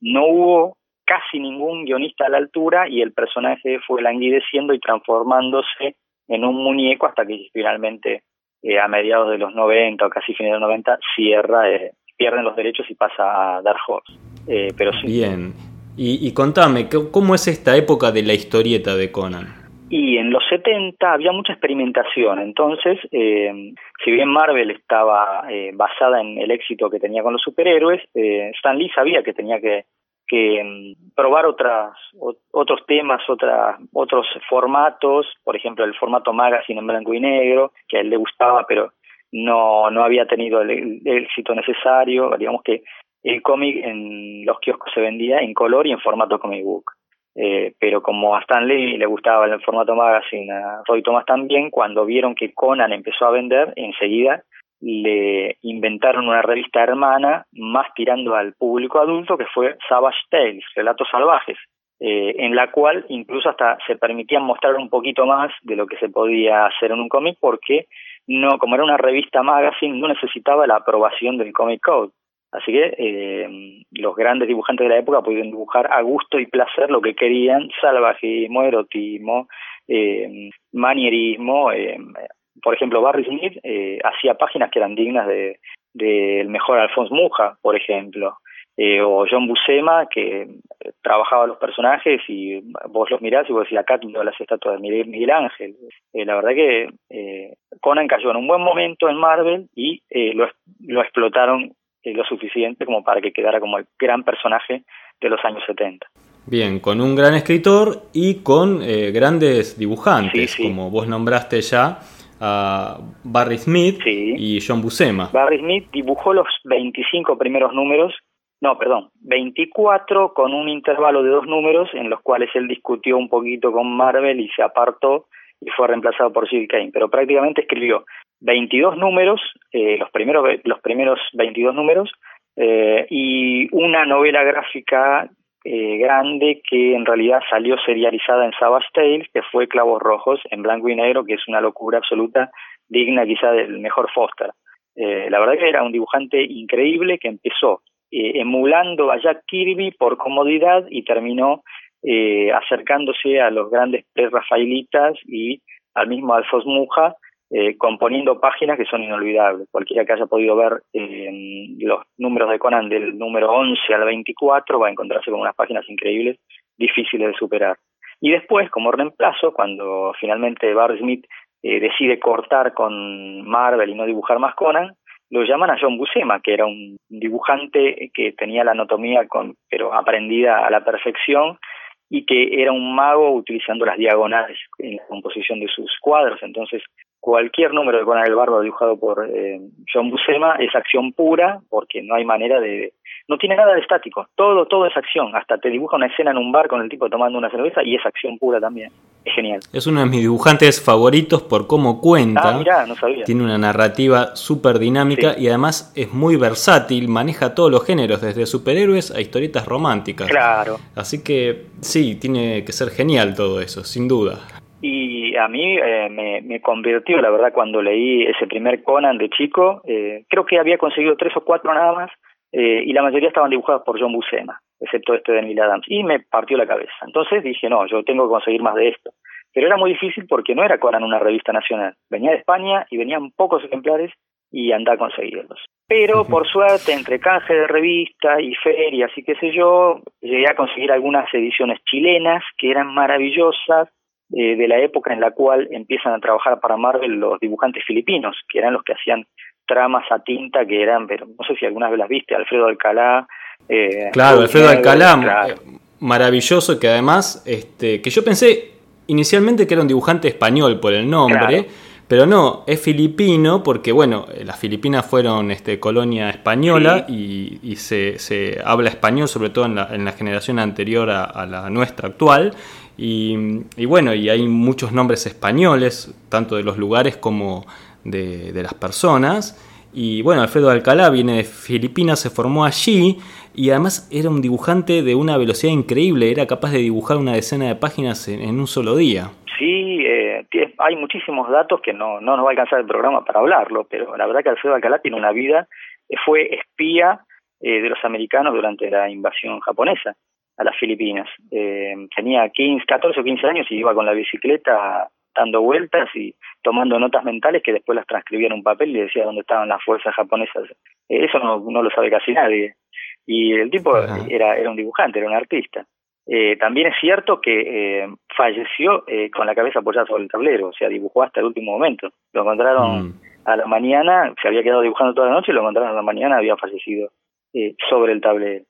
no hubo casi ningún guionista a la altura y el personaje fue languideciendo y transformándose en un muñeco hasta que finalmente eh, a mediados de los 90 o casi finales de los 90 cierra, eh, pierden los derechos y pasa a Dark Horse. Eh, pero. Bien. Y, y contame, ¿cómo es esta época de la historieta de Conan? Y en los 70 había mucha experimentación, entonces, eh, si bien Marvel estaba eh, basada en el éxito que tenía con los superhéroes, eh, Stan Lee sabía que tenía que que mm, probar otras otros temas, otras otros formatos, por ejemplo el formato magazine en blanco y negro, que a él le gustaba, pero no no había tenido el, éxito necesario, digamos que el cómic en los kioscos se vendía en color y en formato comic book. Eh, pero como a Stan Lee le gustaba el formato magazine, a Roy Thomas también, cuando vieron que Conan empezó a vender, enseguida le inventaron una revista hermana más tirando al público adulto que fue Savage Tales, Relatos Salvajes, eh, en la cual incluso hasta se permitían mostrar un poquito más de lo que se podía hacer en un cómic porque no, como era una revista magazine, no necesitaba la aprobación del Comic Code. Así que eh, los grandes dibujantes de la época pudieron dibujar a gusto y placer lo que querían, salvajismo, erotismo, eh, manierismo, eh, por ejemplo, Barry Smith eh, hacía páginas que eran dignas de del mejor Alphonse Muja, por ejemplo, eh, o John Buscema, que trabajaba los personajes y vos los mirás y vos decís, acá tengo las estatuas de Miguel, Ángel. Eh, la verdad que Conan cayó en un buen momento en Marvel y lo, lo explotaron eh, lo suficiente como para que quedara como el gran personaje de los años 70. Bien, con un gran escritor y con eh, grandes dibujantes, sí, sí. como vos nombraste ya a Barry Smith sí. y John Buscema. Barry Smith dibujó los 25 primeros números, no, perdón, 24 con un intervalo de dos números en los cuales él discutió un poquito con Marvel y se apartó y fue reemplazado por Sid Kane, pero prácticamente escribió 22 números, eh, los primeros los primeros 22 números eh, y una novela gráfica eh, grande que en realidad salió serializada en Savage Tales, que fue Clavos Rojos, en blanco y negro, que es una locura absoluta, digna quizá del mejor Foster. Eh, la verdad que era un dibujante increíble que empezó eh, emulando a Jack Kirby por comodidad y terminó eh, acercándose a los grandes pre-rafaelitas y al mismo Alfos Muja, eh, componiendo páginas que son inolvidables. Cualquiera que haya podido ver eh, los números de Conan del número 11 al 24 va a encontrarse con unas páginas increíbles, difíciles de superar. Y después, como reemplazo, cuando finalmente Barry Smith eh, decide cortar con Marvel y no dibujar más Conan, lo llaman a John Buscema, que era un dibujante que tenía la anatomía con, pero aprendida a la perfección y que era un mago utilizando las diagonales en la composición de sus cuadros. Entonces, cualquier número de Conan el Bárbaro dibujado por eh, John Buscema es acción pura porque no hay manera de no tiene nada de estático. Todo todo es acción. Hasta te dibuja una escena en un bar con el tipo tomando una cerveza y es acción pura también. Es genial. Es uno de mis dibujantes favoritos por cómo cuenta. Ah, mirá, no sabía. tiene una narrativa súper dinámica sí. y además es muy versátil maneja todos los géneros desde superhéroes a historietas románticas. Claro. Así que sí tiene que ser genial todo eso sin duda Y a mí eh, me, convirtió, la verdad, cuando leí ese primer Conan de chico, eh, creo que había conseguido tres o cuatro nada más, eh, y la mayoría estaban dibujados por John Buscema, excepto este de Neil Adams, y me partió la cabeza. Entonces dije, no, yo tengo que conseguir más de esto. Pero era muy difícil porque no era Conan una revista nacional. Venía de España y venían pocos ejemplares y andaba a conseguirlos. Pero por suerte, entre canje de revista y ferias y qué sé yo, llegué a conseguir algunas ediciones chilenas que eran maravillosas, eh, de la época en la cual empiezan a trabajar para Marvel los dibujantes filipinos, que eran los que hacían tramas a tinta, que eran, pero no sé si algunas vez las viste, Alfredo Alcalá. Eh, claro, Alfredo Alcalá, eh, maravilloso, que además, este, que yo pensé inicialmente que era un dibujante español por el nombre. Pero no, es filipino porque, bueno, las Filipinas fueron este, colonia española y, se, se, habla español, sobre todo en la, en la generación anterior a, la nuestra actual. Y, bueno, y hay muchos nombres españoles, tanto de los lugares como de, las personas. Y bueno, Alfredo Alcalá viene de Filipinas, se formó allí y además era un dibujante de una velocidad increíble, era capaz de dibujar una decena de páginas en un solo día. Sí, eh, hay muchísimos datos que no, no nos va a alcanzar el programa para hablarlo, pero la verdad que Alfredo Alcalá tiene una vida, fue espía eh, de los americanos durante la invasión japonesa a las Filipinas. Eh, tenía 15, 14 o 15 años y iba con la bicicleta dando vueltas y tomando notas mentales que después las transcribía en un papel y decía dónde estaban las fuerzas japonesas. eso no, no lo sabe casi nadie. Y el tipo era, era un dibujante, era un artista. Eh, también es cierto que eh, falleció eh, con la cabeza apoyada sobre el tablero, o sea, dibujó hasta el último momento. Lo encontraron mm. a la mañana, se había quedado dibujando toda la noche, y lo encontraron a la mañana, había fallecido sobre el tablero.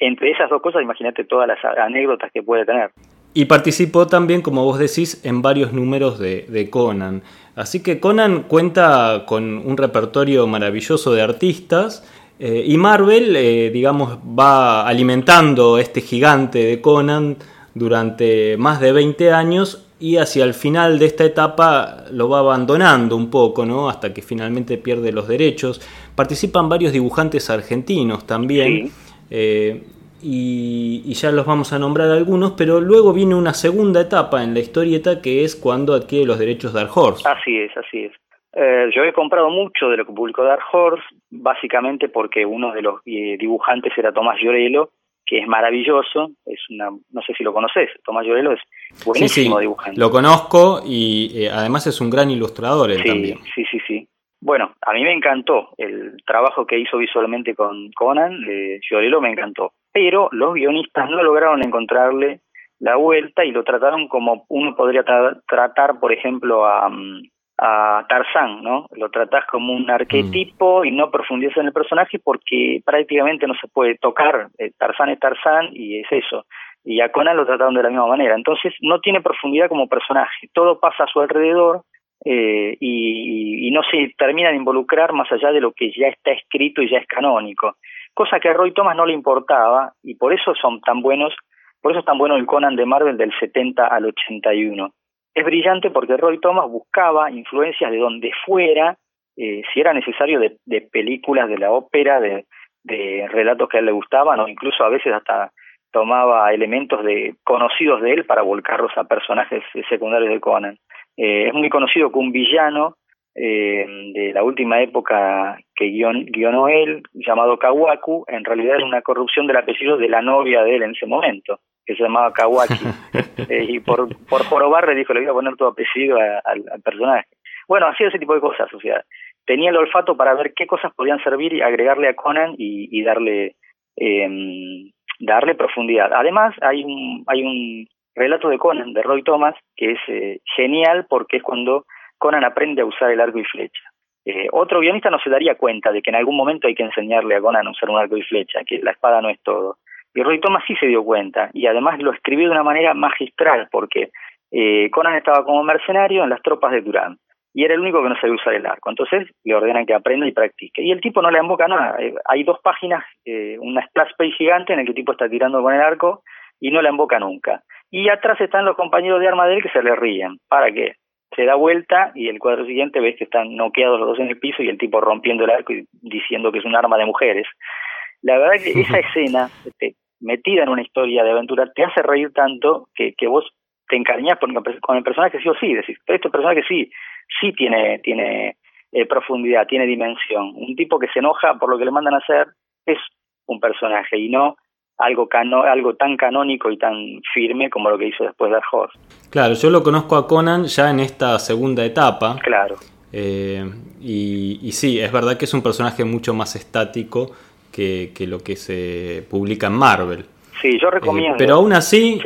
Entre esas dos cosas, imagínate todas las anécdotas que puede tener. Y participó también, como vos decís, en varios números de, de Conan. Así que Conan cuenta con un repertorio maravilloso de artistas eh, y Marvel, eh, digamos, va alimentando este gigante de Conan durante más de 20 años y hacia el final de esta etapa lo va abandonando un poco, ¿no? Hasta que finalmente pierde los derechos. Participan varios dibujantes argentinos también. Eh, y, y, ya los vamos a nombrar algunos, pero luego viene una segunda etapa en la historieta que es cuando adquiere los derechos de Dark Horse. Así es, así es. Eh, yo he comprado mucho de lo que publicó Dark Horse, básicamente porque uno de los eh, dibujantes era Tomás Llorelo, que es maravilloso, es una, no sé si lo conoces, Tomás Llorelo es buenísimo dibujante. Lo conozco y eh, además es un gran ilustrador él también. Sí, sí, sí. Bueno, a mí me encantó el trabajo que hizo visualmente con Conan, de Llorelo me encantó, pero los guionistas no lograron encontrarle la vuelta y lo trataron como uno podría tratar, por ejemplo, a, mm, a Tarzán, ¿no? Lo tratás como un arquetipo y no profundizas en el personaje porque prácticamente no se puede tocar. Eh, Tarzán es Tarzán y es eso. Y a Conan lo trataron de la misma manera. Entonces no tiene profundidad como personaje. Todo pasa a su alrededor eh, y, y, no se termina de involucrar más allá de lo que ya está escrito y ya es canónico. Cosa que a Roy Thomas no le importaba y por eso son tan buenos, por eso es tan bueno el Conan de Marvel del 70 al 81 es brillante porque Roy Thomas buscaba influencias de donde fuera, eh, si era necesario, de, de, películas de la ópera, de, de relatos que a él le gustaban, o incluso a veces hasta tomaba elementos de conocidos de él para volcarlos a personajes secundarios de Conan. Eh, es muy conocido que un villano eh, de la última época que guionó él, llamado Kawaku, en realidad era una corrupción del apellido de la novia de él en ese momento que se llamaba Kawaki, eh, y por, por jorobar le dijo, le voy a poner tu apellido al, personaje. Bueno, hacía ese tipo de cosas, o sea, tenía el olfato para ver qué cosas podían servir y agregarle a Conan y, darle eh, darle profundidad. Además, hay un, hay un relato de Conan, de Roy Thomas, que es eh, genial porque es cuando Conan aprende a usar el arco y flecha. Eh, otro guionista no se daría cuenta de que en algún momento hay que enseñarle a Conan a usar un arco y flecha, que la espada no es todo. Y Roy Thomas sí se dio cuenta, y además lo escribió de una manera magistral, porque eh, Conan estaba como mercenario en las tropas de Durán, y era el único que no sabía usar el arco. Entonces le ordenan que aprenda y practique. Y el tipo no le emboca nada. Eh, hay dos páginas, eh, una splash page gigante en el que el tipo está tirando con el arco y no la emboca nunca. Y atrás están los compañeros de arma de él que se le ríen. ¿Para qué? Se da vuelta y el cuadro siguiente ves que están noqueados los dos en el piso y el tipo rompiendo el arco y diciendo que es un arma de mujeres. La verdad que esa escena, este, metida en una historia de aventura, te hace reír tanto que, que vos te encariñas con el personaje sí o sí, decís, este personaje sí, sí tiene, tiene eh, profundidad, tiene dimensión. Un tipo que se enoja por lo que le mandan a hacer es un personaje y no algo, cano, algo tan canónico y tan firme como lo que hizo después Dark Horse. Claro, yo lo conozco a Conan ya en esta segunda etapa. Claro. Eh, y, y, sí, es verdad que es un personaje mucho más estático que, que lo que se publica en Marvel. Sí, yo recomiendo. Eh, pero aún así,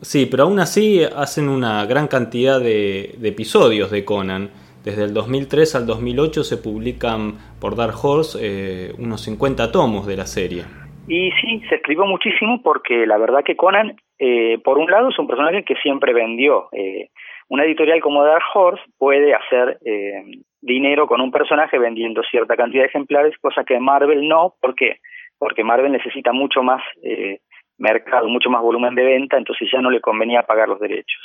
sí. pero aún así hacen una gran cantidad de, episodios de Conan. Desde el 2003 al 2008 se publican por Dark Horse eh, unos 50 tomos de la serie. Y sí, se escribió muchísimo porque la verdad que Conan, eh, por un lado, es un personaje que siempre vendió. una editorial como Dark Horse puede hacer dinero con un personaje vendiendo cierta cantidad de ejemplares, cosa que Marvel no. ¿Por qué? Porque Marvel necesita mucho más mercado, mucho más volumen de venta, entonces ya no le convenía pagar los derechos.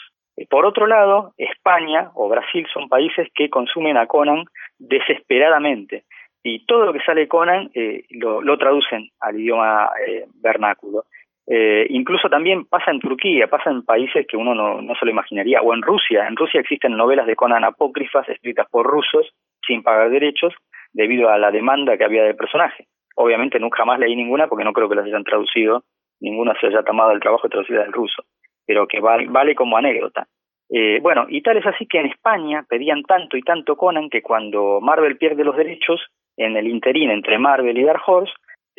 Por otro lado, España o Brasil son países que consumen a Conan desesperadamente y todo lo que sale Conan eh, lo, traducen al idioma eh, vernáculo. Eh, incluso también pasa en Turquía, pasa en países que uno no, se lo imaginaría, o en Rusia. En Rusia existen novelas de Conan apócrifas escritas por rusos sin pagar derechos debido a la demanda que había del personaje. Obviamente nunca más leí ninguna porque no creo que las hayan traducido ninguno se haya tomado el trabajo de traducir del ruso, pero que vale, como anécdota. Eh, bueno, y tal es así que en España pedían tanto y tanto Conan que cuando Marvel pierde los derechos, en el interín entre Marvel y Dark Horse,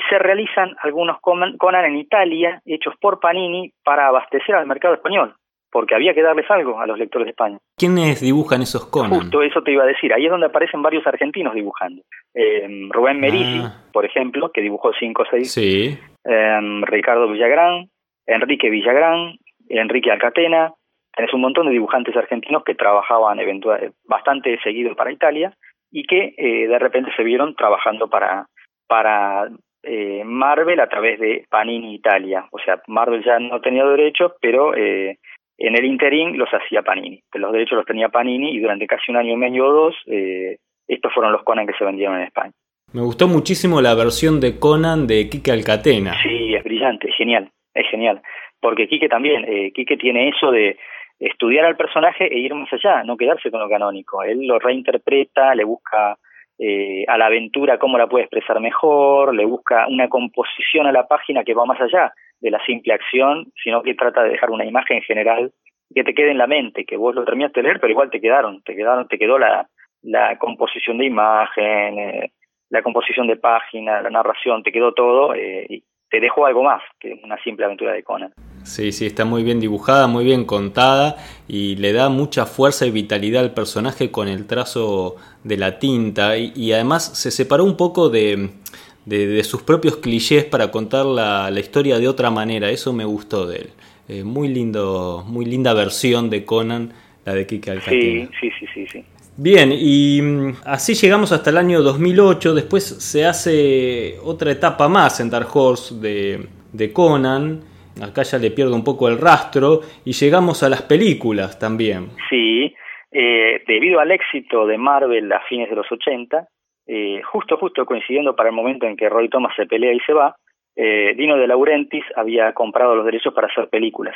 se realizan algunos Conan en Italia hechos por Panini para abastecer al mercado español porque había que darles algo a los lectores de España. ¿Quiénes dibujan esos Conan? Justo eso te iba a decir. Ahí es donde aparecen varios argentinos dibujando. Eh, Rubén Merisi, ah. por ejemplo, que dibujó 5 o 6. Sí. Eh, Ricardo Villagrán, Enrique Villagrán, Enrique Alcatena. Tenés un montón de dibujantes argentinos que trabajaban bastante seguido para Italia y que eh, de repente se vieron trabajando para, para eh, Marvel a través de Panini Italia. O sea, Marvel ya no tenía derechos, pero eh, en el interín los hacía Panini, los derechos los tenía Panini y durante casi un año y medio o dos eh, estos fueron los Conan que se vendieron en España. Me gustó muchísimo la versión de Conan de Quique Alcatena. Sí, es brillante, es genial, es genial. Porque Quique también, eh, Quique tiene eso de estudiar al personaje e ir más allá, no quedarse con lo canónico. Él lo reinterpreta, le busca eh, a la aventura cómo la puede expresar mejor, le busca una composición a la página que va más allá de la simple acción, sino que trata de dejar una imagen general que te quede en la mente, que vos lo terminaste de leer, pero igual te quedaron, te quedaron, te quedó la, la composición de imagen, eh, la composición de página, la narración, te quedó todo eh, y te dejó algo más que una simple aventura de Conan. Sí, sí, está muy bien dibujada, muy bien contada y le da mucha fuerza y vitalidad al personaje con el trazo de la tinta y además se separó un poco de, de, sus propios clichés para contar la, historia de otra manera. Eso me gustó de él. Eh, muy lindo, muy linda versión de Conan, la de Kike Alcatena. Sí, sí, sí, sí, Bien, y mm, así llegamos hasta el año 2008. Después se hace otra etapa más en Dark Horse de, de Conan. Acá ya le pierdo un poco el rastro. Y llegamos a las películas también. Sí, eh, debido al éxito de Marvel a fines de los 80, eh, justo, justo coincidiendo para el momento en que Roy Thomas se pelea y se va, eh, Dino de Laurentiis había comprado los derechos para hacer películas,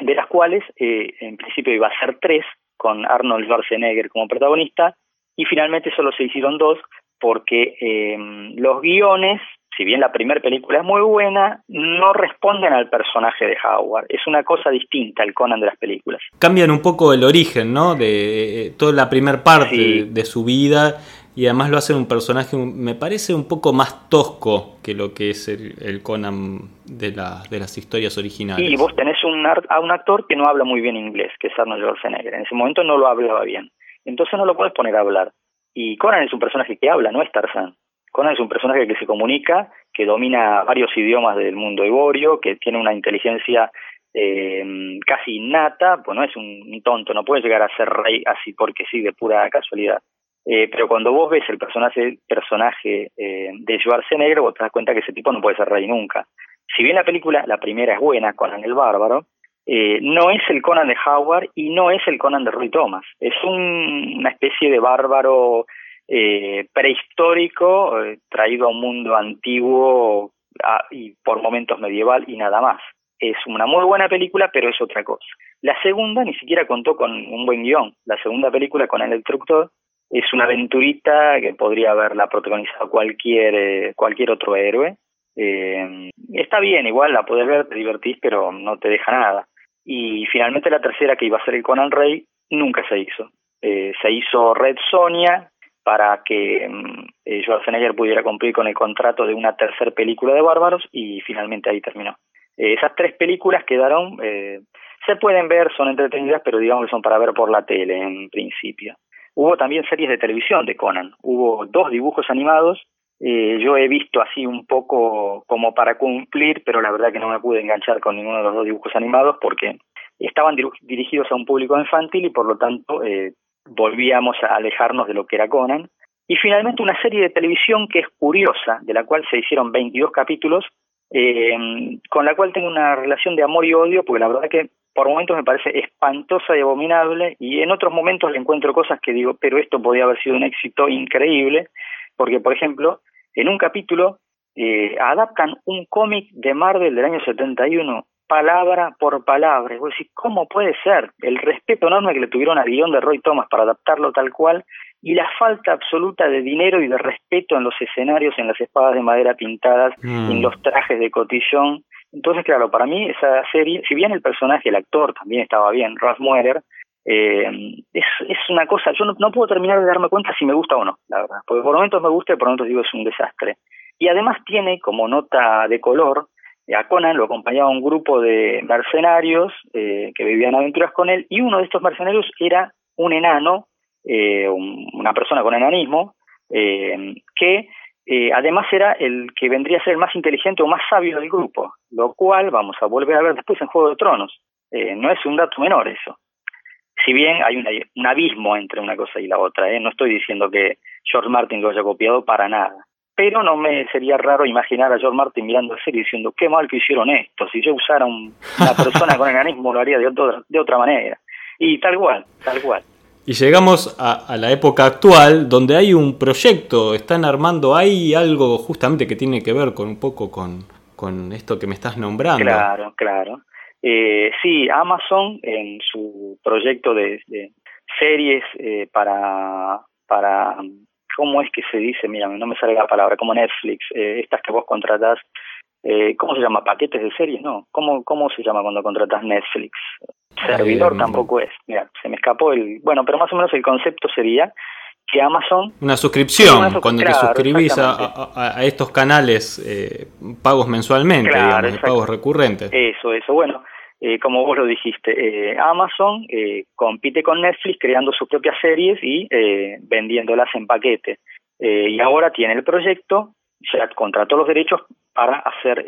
de las cuales eh, en principio iba a ser tres, con Arnold Schwarzenegger como protagonista, y finalmente solo se hicieron dos, porque em, los guiones, si bien la primera película es muy buena, no responden al personaje de Howard. Es una cosa distinta el Conan de las películas. Cambian un poco el origen, ¿no? De toda la primera parte de su vida y además lo hacen un personaje, me parece un poco más tosco que lo que es el, Conan de, la, de las historias originales. Y vos tenés un, a un actor que no habla muy bien inglés, que es Arnold Schwarzenegger. En ese momento no lo hablaba bien. Entonces no lo puedes poner a hablar. Y Conan es un personaje que habla, no es Tarzan. Conan es un personaje que se comunica, que domina varios idiomas del mundo evorio, que tiene una inteligencia eh, casi innata, pues no es un tonto, no puede llegar a ser rey así porque sí, de pura casualidad. Eh, pero cuando vos ves el personaje, personaje eh, de Schwarzenegger, vos te das cuenta que ese tipo no puede ser rey nunca. Si bien la película, la primera es buena, Conan el Bárbaro, eh, no es el Conan de Howard y no es el Conan de Roy Thomas. Es una especie de bárbaro eh, prehistórico traído a un mundo antiguo y por momentos medieval y nada más. es una muy buena película, pero es otra cosa. La segunda ni siquiera contó con un buen guion. La segunda película con el instructor es una aventurita que podría haberla protagonizado cualquier, eh, cualquier otro héroe. Eh, está bien, igual la puedes ver, te divertís, pero no te deja nada. Y finalmente la tercera, que iba a ser el Conan Rey, nunca se hizo. Eh, se hizo Red Sonia para que mm, eh, Schwarzenegger pudiera cumplir con el contrato de una tercera película de Bárbaros y finalmente ahí terminó. Eh, esas tres películas quedaron, eh, se pueden ver, son entretenidas, pero digamos que son para ver por la tele en principio. Hubo también series de televisión de Conan, hubo dos dibujos animados, eh, yo he visto así un poco como para cumplir, pero la verdad que no me pude enganchar con ninguno de los dos dibujos animados porque estaban dirigidos a un público infantil y por lo tanto eh, volvíamos a alejarnos de lo que era Conan. Y finalmente una serie de televisión que es curiosa, de la cual se hicieron 22 capítulos, eh, con la cual tengo una relación de amor y odio, porque la verdad que por momentos me parece espantosa y abominable, y en otros momentos le encuentro cosas que digo, pero esto podía haber sido un éxito increíble, porque por ejemplo, en un capítulo eh, adaptan un cómic de Marvel del año 71 palabra por palabra. Y vos ¿cómo puede ser? El respeto enorme que le tuvieron al guion de Roy Thomas para adaptarlo tal cual y la falta absoluta de dinero y de respeto en los escenarios, en las espadas de madera pintadas, en mm. los trajes de cotillón. Entonces, claro, para mí esa serie, si bien el personaje, el actor también estaba bien, Ralph Mueller, eh, es, es una cosa, yo no, no, puedo terminar de darme cuenta si me gusta o no, la verdad, porque por momentos me gusta y por momentos digo es un desastre. Y además tiene como nota de color a Conan lo acompañaba un grupo de mercenarios eh, que vivían aventuras con él y uno de estos mercenarios era un enano, eh, una persona con enanismo, eh, que además era el que vendría a ser el más inteligente o más sabio del grupo, lo cual vamos a volver a ver después en Juego de Tronos. no es un dato menor eso. Si bien hay un abismo entre una cosa y la otra, no estoy diciendo que George Martin lo haya copiado para nada pero no me sería raro imaginar a George Martin mirando la serie diciendo qué mal que hicieron esto, si yo usara una persona con enanismo lo haría de, de otra manera. Y tal cual, tal cual. Y llegamos a, la época actual donde hay un proyecto, están armando, hay algo justamente que tiene que ver con un poco con, con esto que me estás nombrando. Claro, claro. Eh, sí, Amazon en su proyecto de, series eh, para, para ¿cómo es que se dice? Mira, no me sale la palabra, como Netflix, eh, estas que vos contratás, eh, ¿cómo se llama? ¿Paquetes de series? No, ¿cómo, cómo se llama cuando contratas Netflix? Servidor tampoco es, mira, se me escapó el... Bueno, pero más o menos el concepto sería que Amazon... Una suscripción, cuando te suscribís a, a, estos canales eh, pagos mensualmente, digamos, pagos recurrentes. Eso, eso, bueno eh, como vos lo dijiste, eh, Amazon eh, compite con Netflix creando sus propias series y eh, vendiéndolas en paquete. Y ahora tiene el proyecto, ya contrató los derechos para hacer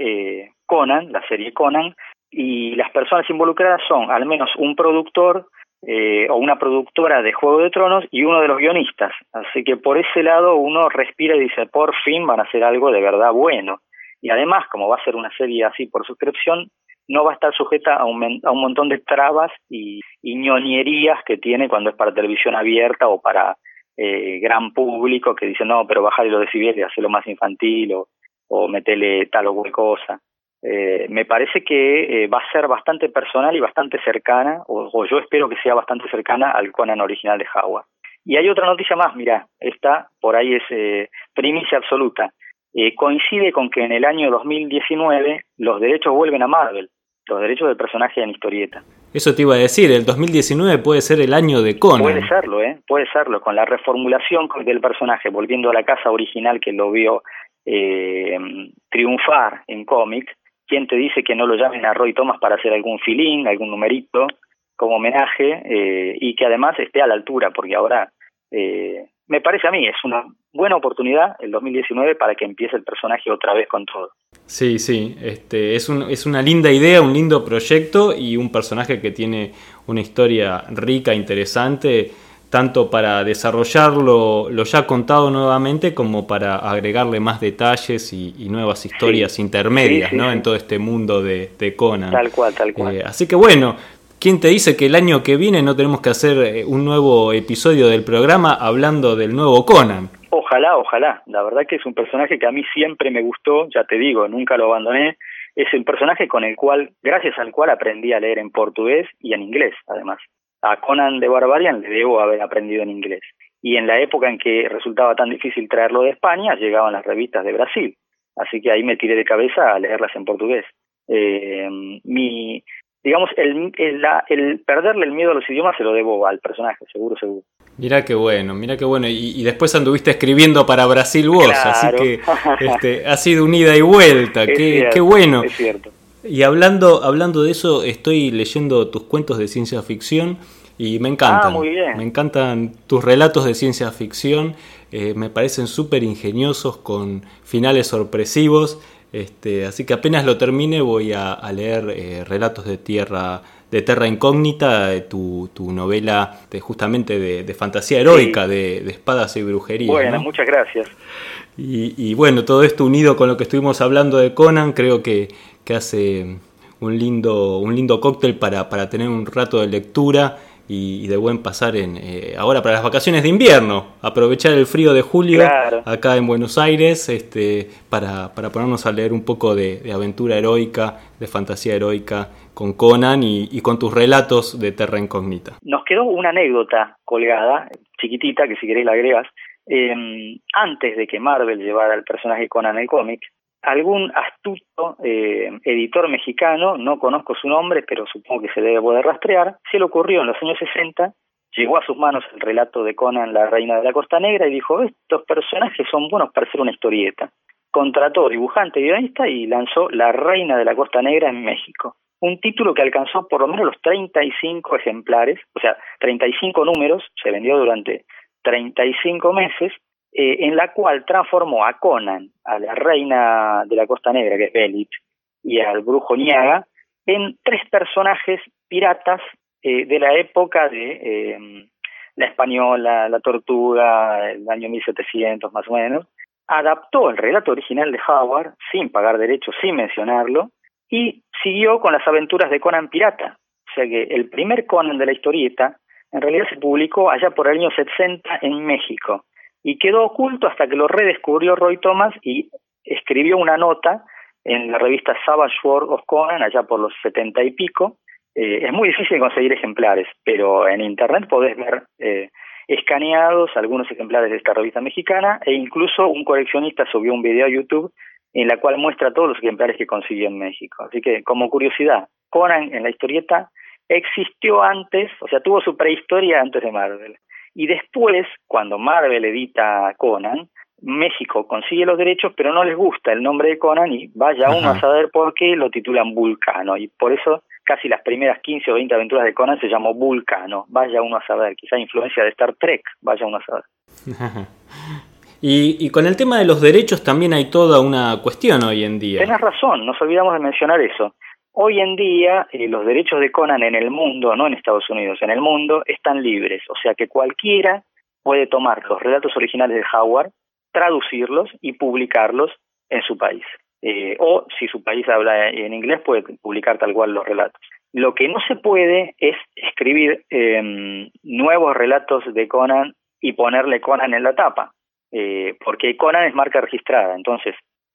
Conan, la serie Conan, y las personas involucradas son al menos un productor o una productora de Juego de Tronos y uno de los guionistas. Así que por ese lado uno respira y dice, por fin van a hacer algo de verdad bueno. Y además, como va a ser una serie así por suscripción, no va a estar sujeta a un, a un montón de trabas y, ñoñerías que tiene cuando es para televisión abierta o para eh, gran público que dice, no, pero bajar los decibeles, hacerlo más infantil o, o metele tal o cual cosa. Eh, me parece que eh, va a ser bastante personal y bastante cercana, o, o, yo espero que sea bastante cercana al Conan original de Howard. Y hay otra noticia más, mira, esta por ahí es eh, primicia absoluta. Eh, coincide con que en el año 2019 los derechos vuelven a Marvel, los derechos del personaje en historieta. Eso te iba a decir, el 2019 puede ser el año de Conan. Puede serlo, ¿eh? Puede serlo, con la reformulación del personaje, volviendo a la casa original que lo vio eh, triunfar en cómic. ¿Quién te dice que no lo llamen a Roy Thomas para hacer algún filín, algún numerito como homenaje eh, y que además esté a la altura? Porque ahora eh, me parece a mí, es una buena oportunidad el 2019 para que empiece el personaje otra vez con todo. Sí, sí, este, es, un, es una linda idea, un lindo proyecto y un personaje que tiene una historia rica, interesante, tanto para desarrollarlo lo ya contado nuevamente como para agregarle más detalles y, nuevas historias intermedias ¿no? en todo este mundo de, de Conan. Tal cual, tal cual. Eh, así que bueno, ¿Quién te dice que el año que viene no tenemos que hacer eh, un nuevo episodio del programa hablando del nuevo Conan? Ojalá, ojalá. La verdad que es un personaje que a mí siempre me gustó, ya te digo, nunca lo abandoné. es el personaje con el cual, gracias al cual aprendí a leer en portugués y en inglés, además. A Conan de Barbarian le debo haber aprendido en inglés. Y en la época en que resultaba tan difícil traerlo de España, llegaban las revistas de Brasil. Así que ahí me tiré de cabeza a leerlas en portugués. Eh, mi, digamos, el, el, el, perderle el miedo a los idiomas se lo debo al personaje, seguro, seguro. Mira qué bueno, mira qué bueno. Y, después anduviste escribiendo para Brasil vos, así que este, ha sido un ida y vuelta. Qué, qué, bueno. Es cierto. Y hablando, hablando de eso, estoy leyendo tus cuentos de ciencia ficción y me encantan. Ah, muy bien. Me encantan tus relatos de ciencia ficción. Eh, me parecen súper ingeniosos con finales sorpresivos. Este, así que apenas lo termine voy a, leer eh, Relatos de Tierra de Terra Incógnita, tu, tu novela de, justamente de, fantasía heroica, de, espadas y brujería. Bueno, muchas gracias. Y, bueno, todo esto unido con lo que estuvimos hablando de Conan, creo que, que hace un lindo, un lindo cóctel para, para tener un rato de lectura y, de buen pasar en eh, ahora para las vacaciones de invierno, aprovechar el frío de julio acá en Buenos Aires este, para, para ponernos a leer un poco de, aventura heroica, de fantasía heroica con Conan y, con tus relatos de Terra Incógnita. Nos quedó una anécdota colgada, chiquitita, que si queréis la agregas, eh, antes de que Marvel llevara el personaje Conan el cómic, algún astuto eh, editor mexicano, no conozco su nombre, pero supongo que se debe poder rastrear, se le ocurrió en los años 60, llegó a sus manos el relato de Conan, la reina de la Costa Negra, y dijo, estos personajes son buenos para hacer una historieta. Contrató dibujante y guionista y lanzó La reina de la Costa Negra en México. Un título que alcanzó por lo menos los 35 ejemplares, o sea, 35 números, se vendió durante 35 meses eh, en la cual transformó a Conan, a la reina de la Costa Negra, que es Belit, y al brujo Niaga, en tres personajes piratas eh, de la época de eh, la española, la tortuga, el año 1700 más o menos. Adaptó el relato original de Howard, sin pagar derechos, sin mencionarlo, y siguió con las aventuras de Conan Pirata. O sea que el primer Conan de la historieta en realidad se publicó allá por el año 60 en México y quedó oculto hasta que lo redescubrió Roy Thomas y escribió una nota en la revista Savage World of Conan allá por los setenta y pico. Eh, es muy difícil conseguir ejemplares, pero en internet podés ver eh, escaneados algunos ejemplares de esta revista mexicana e incluso un coleccionista subió un video a YouTube en la cual muestra todos los ejemplares que consiguió en México. Así que, como curiosidad, Conan en la historieta existió antes, o sea, tuvo su prehistoria antes de Marvel. Y después, cuando Marvel edita Conan, México consigue los derechos, pero no les gusta el nombre de Conan y vaya uno a saber por qué lo titulan Vulcano. Y por eso casi las primeras 15 o 20 aventuras de Conan se llamó Vulcano. Vaya uno a saber, quizá influencia de Star Trek, vaya uno a saber. y, y con el tema de los derechos también hay toda una cuestión hoy en día. Tienes razón, nos olvidamos de mencionar eso. Hoy en día eh, los derechos de Conan en el mundo, no en Estados Unidos, en el mundo, están libres. O sea que cualquiera puede tomar los relatos originales de Howard, traducirlos y publicarlos en su país. Eh, o si su país habla en inglés, puede publicar tal cual los relatos. Lo que no se puede es escribir eh, nuevos relatos de Conan y ponerle Conan en la tapa, eh, porque Conan es marca registrada. Entonces,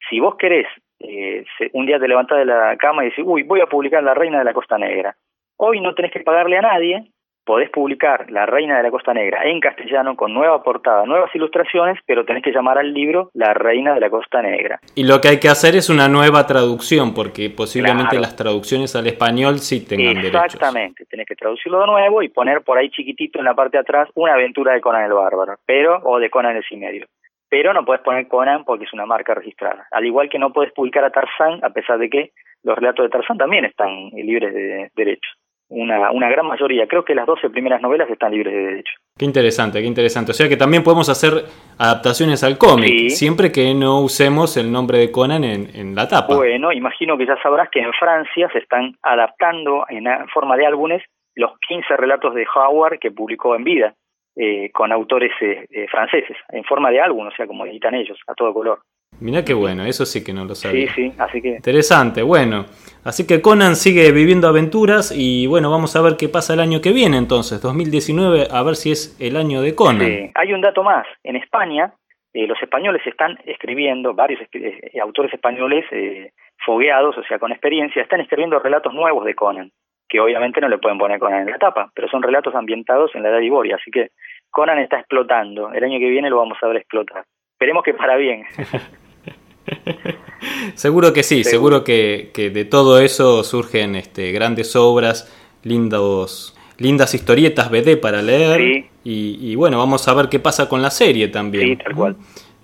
si vos querés eh, un día te levantás de la cama y decís, uy, voy a publicar La Reina de la Costa Negra. Hoy no tenés que pagarle a nadie, podés publicar La Reina de la Costa Negra en castellano con nueva portada, nuevas ilustraciones, pero tenés que llamar al libro La Reina de la Costa Negra. Y lo que hay que hacer es una nueva traducción, porque posiblemente las traducciones al español sí tengan Exactamente, tenés que traducirlo de nuevo y poner por ahí chiquitito en la parte de atrás una aventura de Conan el Bárbaro, pero o de Conan el Cimerio pero no puedes poner Conan porque es una marca registrada. Al igual que no puedes publicar a Tarzán, a pesar de que los relatos de Tarzán también están libres de derechos. Una, una gran mayoría, creo que las 12 primeras novelas están libres de derechos. Qué interesante, qué interesante. O sea que también podemos hacer adaptaciones al cómic, siempre que no usemos el nombre de Conan en, en la tapa. Bueno, imagino que ya sabrás que en Francia se están adaptando en forma de álbumes los 15 relatos de Howard que publicó en vida. Eh, con autores eh, eh, franceses, en forma de álbum, o sea, como editan ellos, a todo color. Mirá qué bueno, eso sí que no lo sabía. Sí, sí, así que... Interesante, bueno. Así que Conan sigue viviendo aventuras y bueno, vamos a ver qué pasa el año que viene entonces, 2019, a ver si es el año de Conan. Sí. Hay un dato más, en España los españoles están escribiendo, varios autores españoles fogueados, o sea, con experiencia, están escribiendo relatos nuevos de Conan, que obviamente no le pueden poner Conan en la tapa, pero son relatos ambientados en la edad de Iboria, así que Conan está explotando. El año que viene lo vamos a ver explotar. Esperemos que para bien. seguro que sí, seguro, que, que, de todo eso surgen este, grandes obras, lindos, lindas historietas BD para leer. Y, y, bueno, vamos a ver qué pasa con la serie también. Sí, tal cual.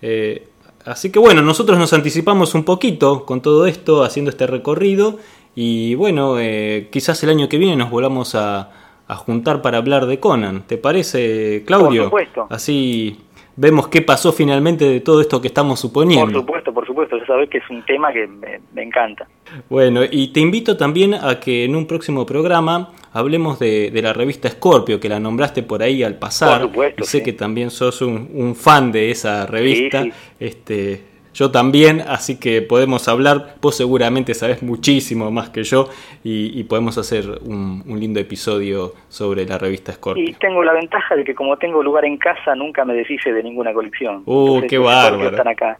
Eh, así que bueno, nosotros nos anticipamos un poquito con todo esto, haciendo este recorrido. Y bueno, eh, quizás el año que viene nos volvamos a, a juntar para hablar de Conan. ¿Te parece, Claudio? Por supuesto. Así vemos qué pasó finalmente de todo esto que estamos suponiendo. Por supuesto, por supuesto, ya sabes que es un tema que me, encanta. Bueno, y te invito también a que en un próximo programa hablemos de, de la revista Scorpio, que la nombraste por ahí al pasar. Por supuesto, y sé que también sos un, un, fan de esa revista. Este, yo también, así que podemos hablar, vos seguramente sabés muchísimo más que yo y, podemos hacer un, lindo episodio sobre la revista Scorpio. Y tengo la ventaja de que como tengo lugar en casa nunca me deshice de ninguna colección. ¡Uh, qué bárbaro! Están acá.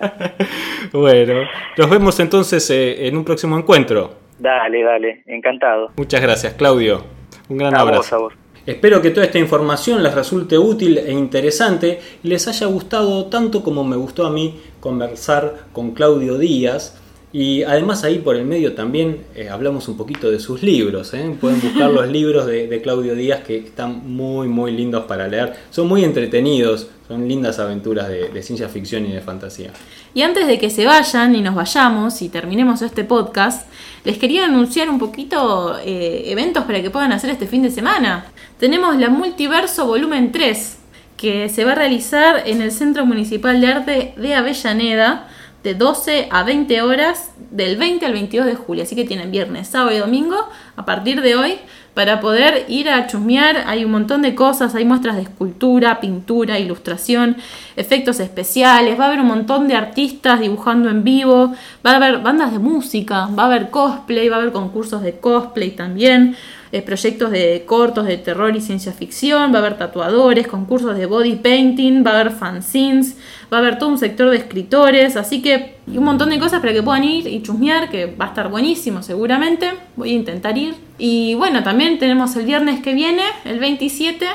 bueno, nos vemos entonces eh, en un próximo encuentro. Dale, dale, encantado. Muchas gracias, Claudio. Un gran a abrazo. Vos, a vos. Espero que toda esta información les resulte útil e interesante y les haya gustado tanto como me gustó a mí conversar con Claudio Díaz. Y además ahí por el medio también eh, hablamos un poquito de sus libros. ¿eh? Pueden buscar los libros de, Claudio Díaz que están muy muy lindos para leer. Son muy entretenidos, son lindas aventuras de, ciencia ficción y de fantasía. Y antes de que se vayan y nos vayamos y terminemos este podcast, les quería anunciar un poquito eh, eventos para que puedan hacer este fin de semana. Tenemos la Multiverso Volumen 3, que se va a realizar en el Centro Municipal de Arte de Avellaneda de 12 a 20 horas del 20 al 22 de julio. Así que tienen viernes, sábado y domingo a partir de hoy para poder ir a chusmear. Hay un montón de cosas, hay muestras de escultura, pintura, ilustración, efectos especiales, va a haber un montón de artistas dibujando en vivo, va a haber bandas de música, va a haber cosplay, va a haber concursos de cosplay también. Eh, proyectos de cortos de terror y ciencia ficción, va a haber tatuadores, concursos de body painting, va a haber fanzines, va a haber todo un sector de escritores, así que un montón de cosas para que puedan ir y chusmear, que va a estar buenísimo seguramente, voy a intentar ir. Y bueno, también tenemos el viernes que viene, el 27,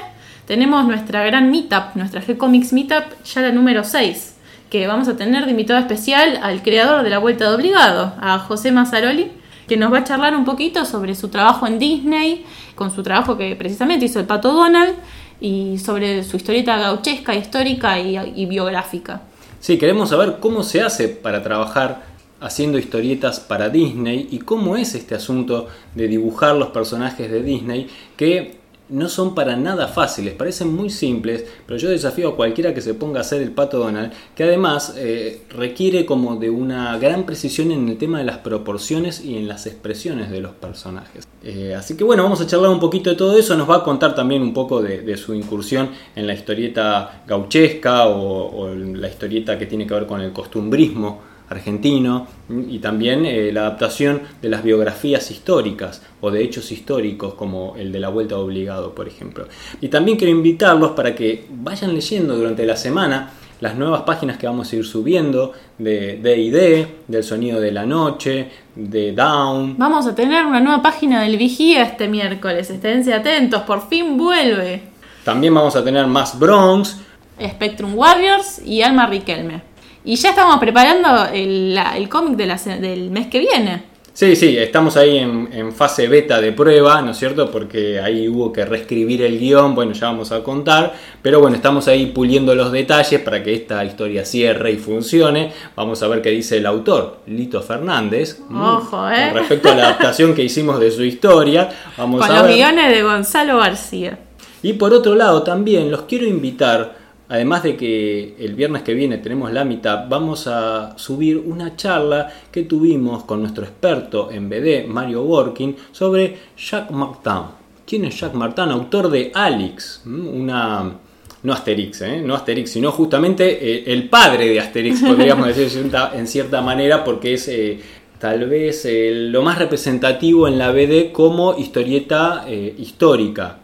tenemos nuestra gran meetup, nuestra G-Comics Meetup, ya la número 6, que vamos a tener de invitado especial al creador de La Vuelta de Obligado, a José Mazzaroli que nos va a charlar un poquito sobre su trabajo en Disney, con su trabajo que precisamente hizo el Pato Donald, y sobre su historieta gauchesca, histórica y, biográfica. Sí, queremos saber cómo se hace para trabajar haciendo historietas para Disney y cómo es este asunto de dibujar los personajes de Disney que no son para nada fáciles, parecen muy simples, pero yo desafío a cualquiera que se ponga a hacer el pato Donald, que además eh, requiere como de una gran precisión en el tema de las proporciones y en las expresiones de los personajes. Eh, así que bueno, vamos a charlar un poquito de todo eso, nos va a contar también un poco de, su incursión en la historieta gauchesca o, o la historieta que tiene que ver con el costumbrismo argentino y también eh, la adaptación de las biografías históricas o de hechos históricos como el de la Vuelta Obligado, por ejemplo. Y también quiero invitarlos para que vayan leyendo durante la semana las nuevas páginas que vamos a ir subiendo de D&D, del sonido de la noche, de Down. Vamos a tener una nueva página del Vigía este miércoles, esténse atentos, por fin vuelve. También vamos a tener más Bronx, Spectrum Warriors y Alma Riquelme. Y ya estamos preparando el, cómic del mes que viene. Sí, sí, estamos ahí en, fase beta de prueba, ¿no es cierto? Porque ahí hubo que reescribir el guion, bueno, ya vamos a contar, pero bueno, estamos ahí puliendo los detalles para que esta historia cierre y funcione. Vamos a ver qué dice el autor, Lito Fernández. Ojo, ¿eh? Con respecto a la adaptación que hicimos de su historia. Vamos con los guiones de Gonzalo García. Y por otro lado, también los quiero invitar Además de que el viernes que viene tenemos la mitad, vamos a subir una charla que tuvimos con nuestro experto en BD, Mario Working, sobre Jacques Martin. ¿Quién es Jacques Martin? Autor de Alix, una... No Asterix, ¿eh? no Asterix, sino justamente eh, el padre de Asterix, podríamos decir en cierta manera, porque es eh, tal vez lo más representativo en la BD como historieta histórica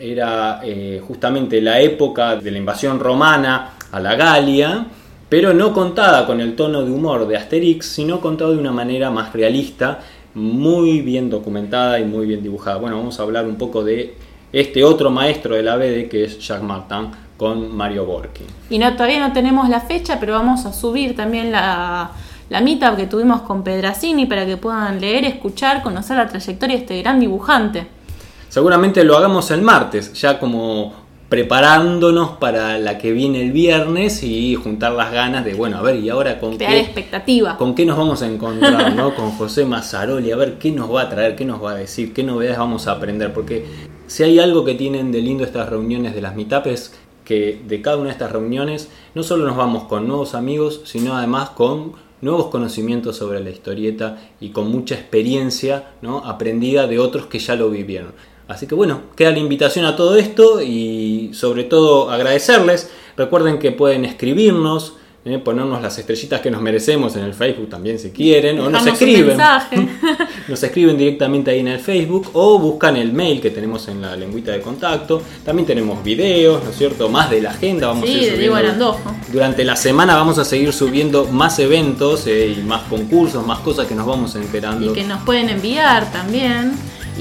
era eh, justamente la época de la invasión romana a la Galia, pero no contada con el tono de humor de Asterix, sino contada de una manera más realista, muy bien documentada y muy bien dibujada. Bueno, vamos a hablar un poco de este otro maestro de la BD que es Jacques Martin con Mario Borki. Y no, todavía no tenemos la fecha, pero vamos a subir también la, la meetup que tuvimos con Pedracini para que puedan leer, escuchar, conocer la trayectoria de este gran dibujante. Seguramente lo hagamos el martes, ya como preparándonos para la que viene el viernes y juntar las ganas de, bueno, a ver, y ahora con Crear qué, expectativa. con qué nos vamos a encontrar, ¿no? Con José Mazzaroli, a ver qué nos va a traer, qué nos va a decir, qué novedades vamos a aprender, porque si hay algo que tienen de lindo estas reuniones de las meetups, que de cada una de estas reuniones no solo nos vamos con nuevos amigos, sino además con nuevos conocimientos sobre la historieta y con mucha experiencia ¿no? aprendida de otros que ya lo vivieron. Así que bueno, queda la invitación a todo esto y sobre todo agradecerles. Recuerden que pueden escribirnos, eh, ponernos las estrellitas que nos merecemos en el Facebook también si quieren, o nos escriben. Nos escriben directamente ahí en el Facebook o buscan el mail que tenemos en la lengüita de contacto. También tenemos videos, ¿no es cierto? Más de la agenda. Vamos a sí, ir de Diego subiendo. Arandojo. Durante la semana vamos a seguir subiendo más eventos eh, y más concursos, más cosas que nos vamos enterando. Y que nos pueden enviar también.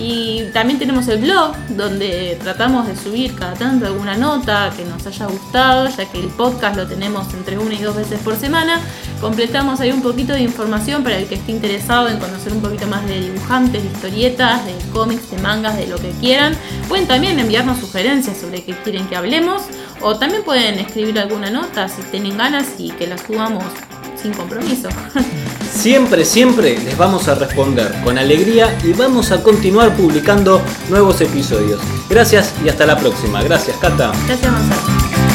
Y también tenemos el blog donde tratamos de subir cada tanto alguna nota que nos haya gustado, ya que el podcast lo tenemos entre una y dos veces por semana. Completamos ahí un poquito de información para el que esté interesado en conocer un poquito más de dibujantes, de historietas, de cómics, de mangas, de lo que quieran. Pueden también enviarnos sugerencias sobre qué quieren que hablemos o también pueden escribir alguna nota si tienen ganas y que la subamos sin compromiso. Siempre, siempre les vamos a responder con alegría y vamos a continuar publicando nuevos episodios. Gracias y hasta la próxima. Gracias, Cata. Gracias, Gonzalo.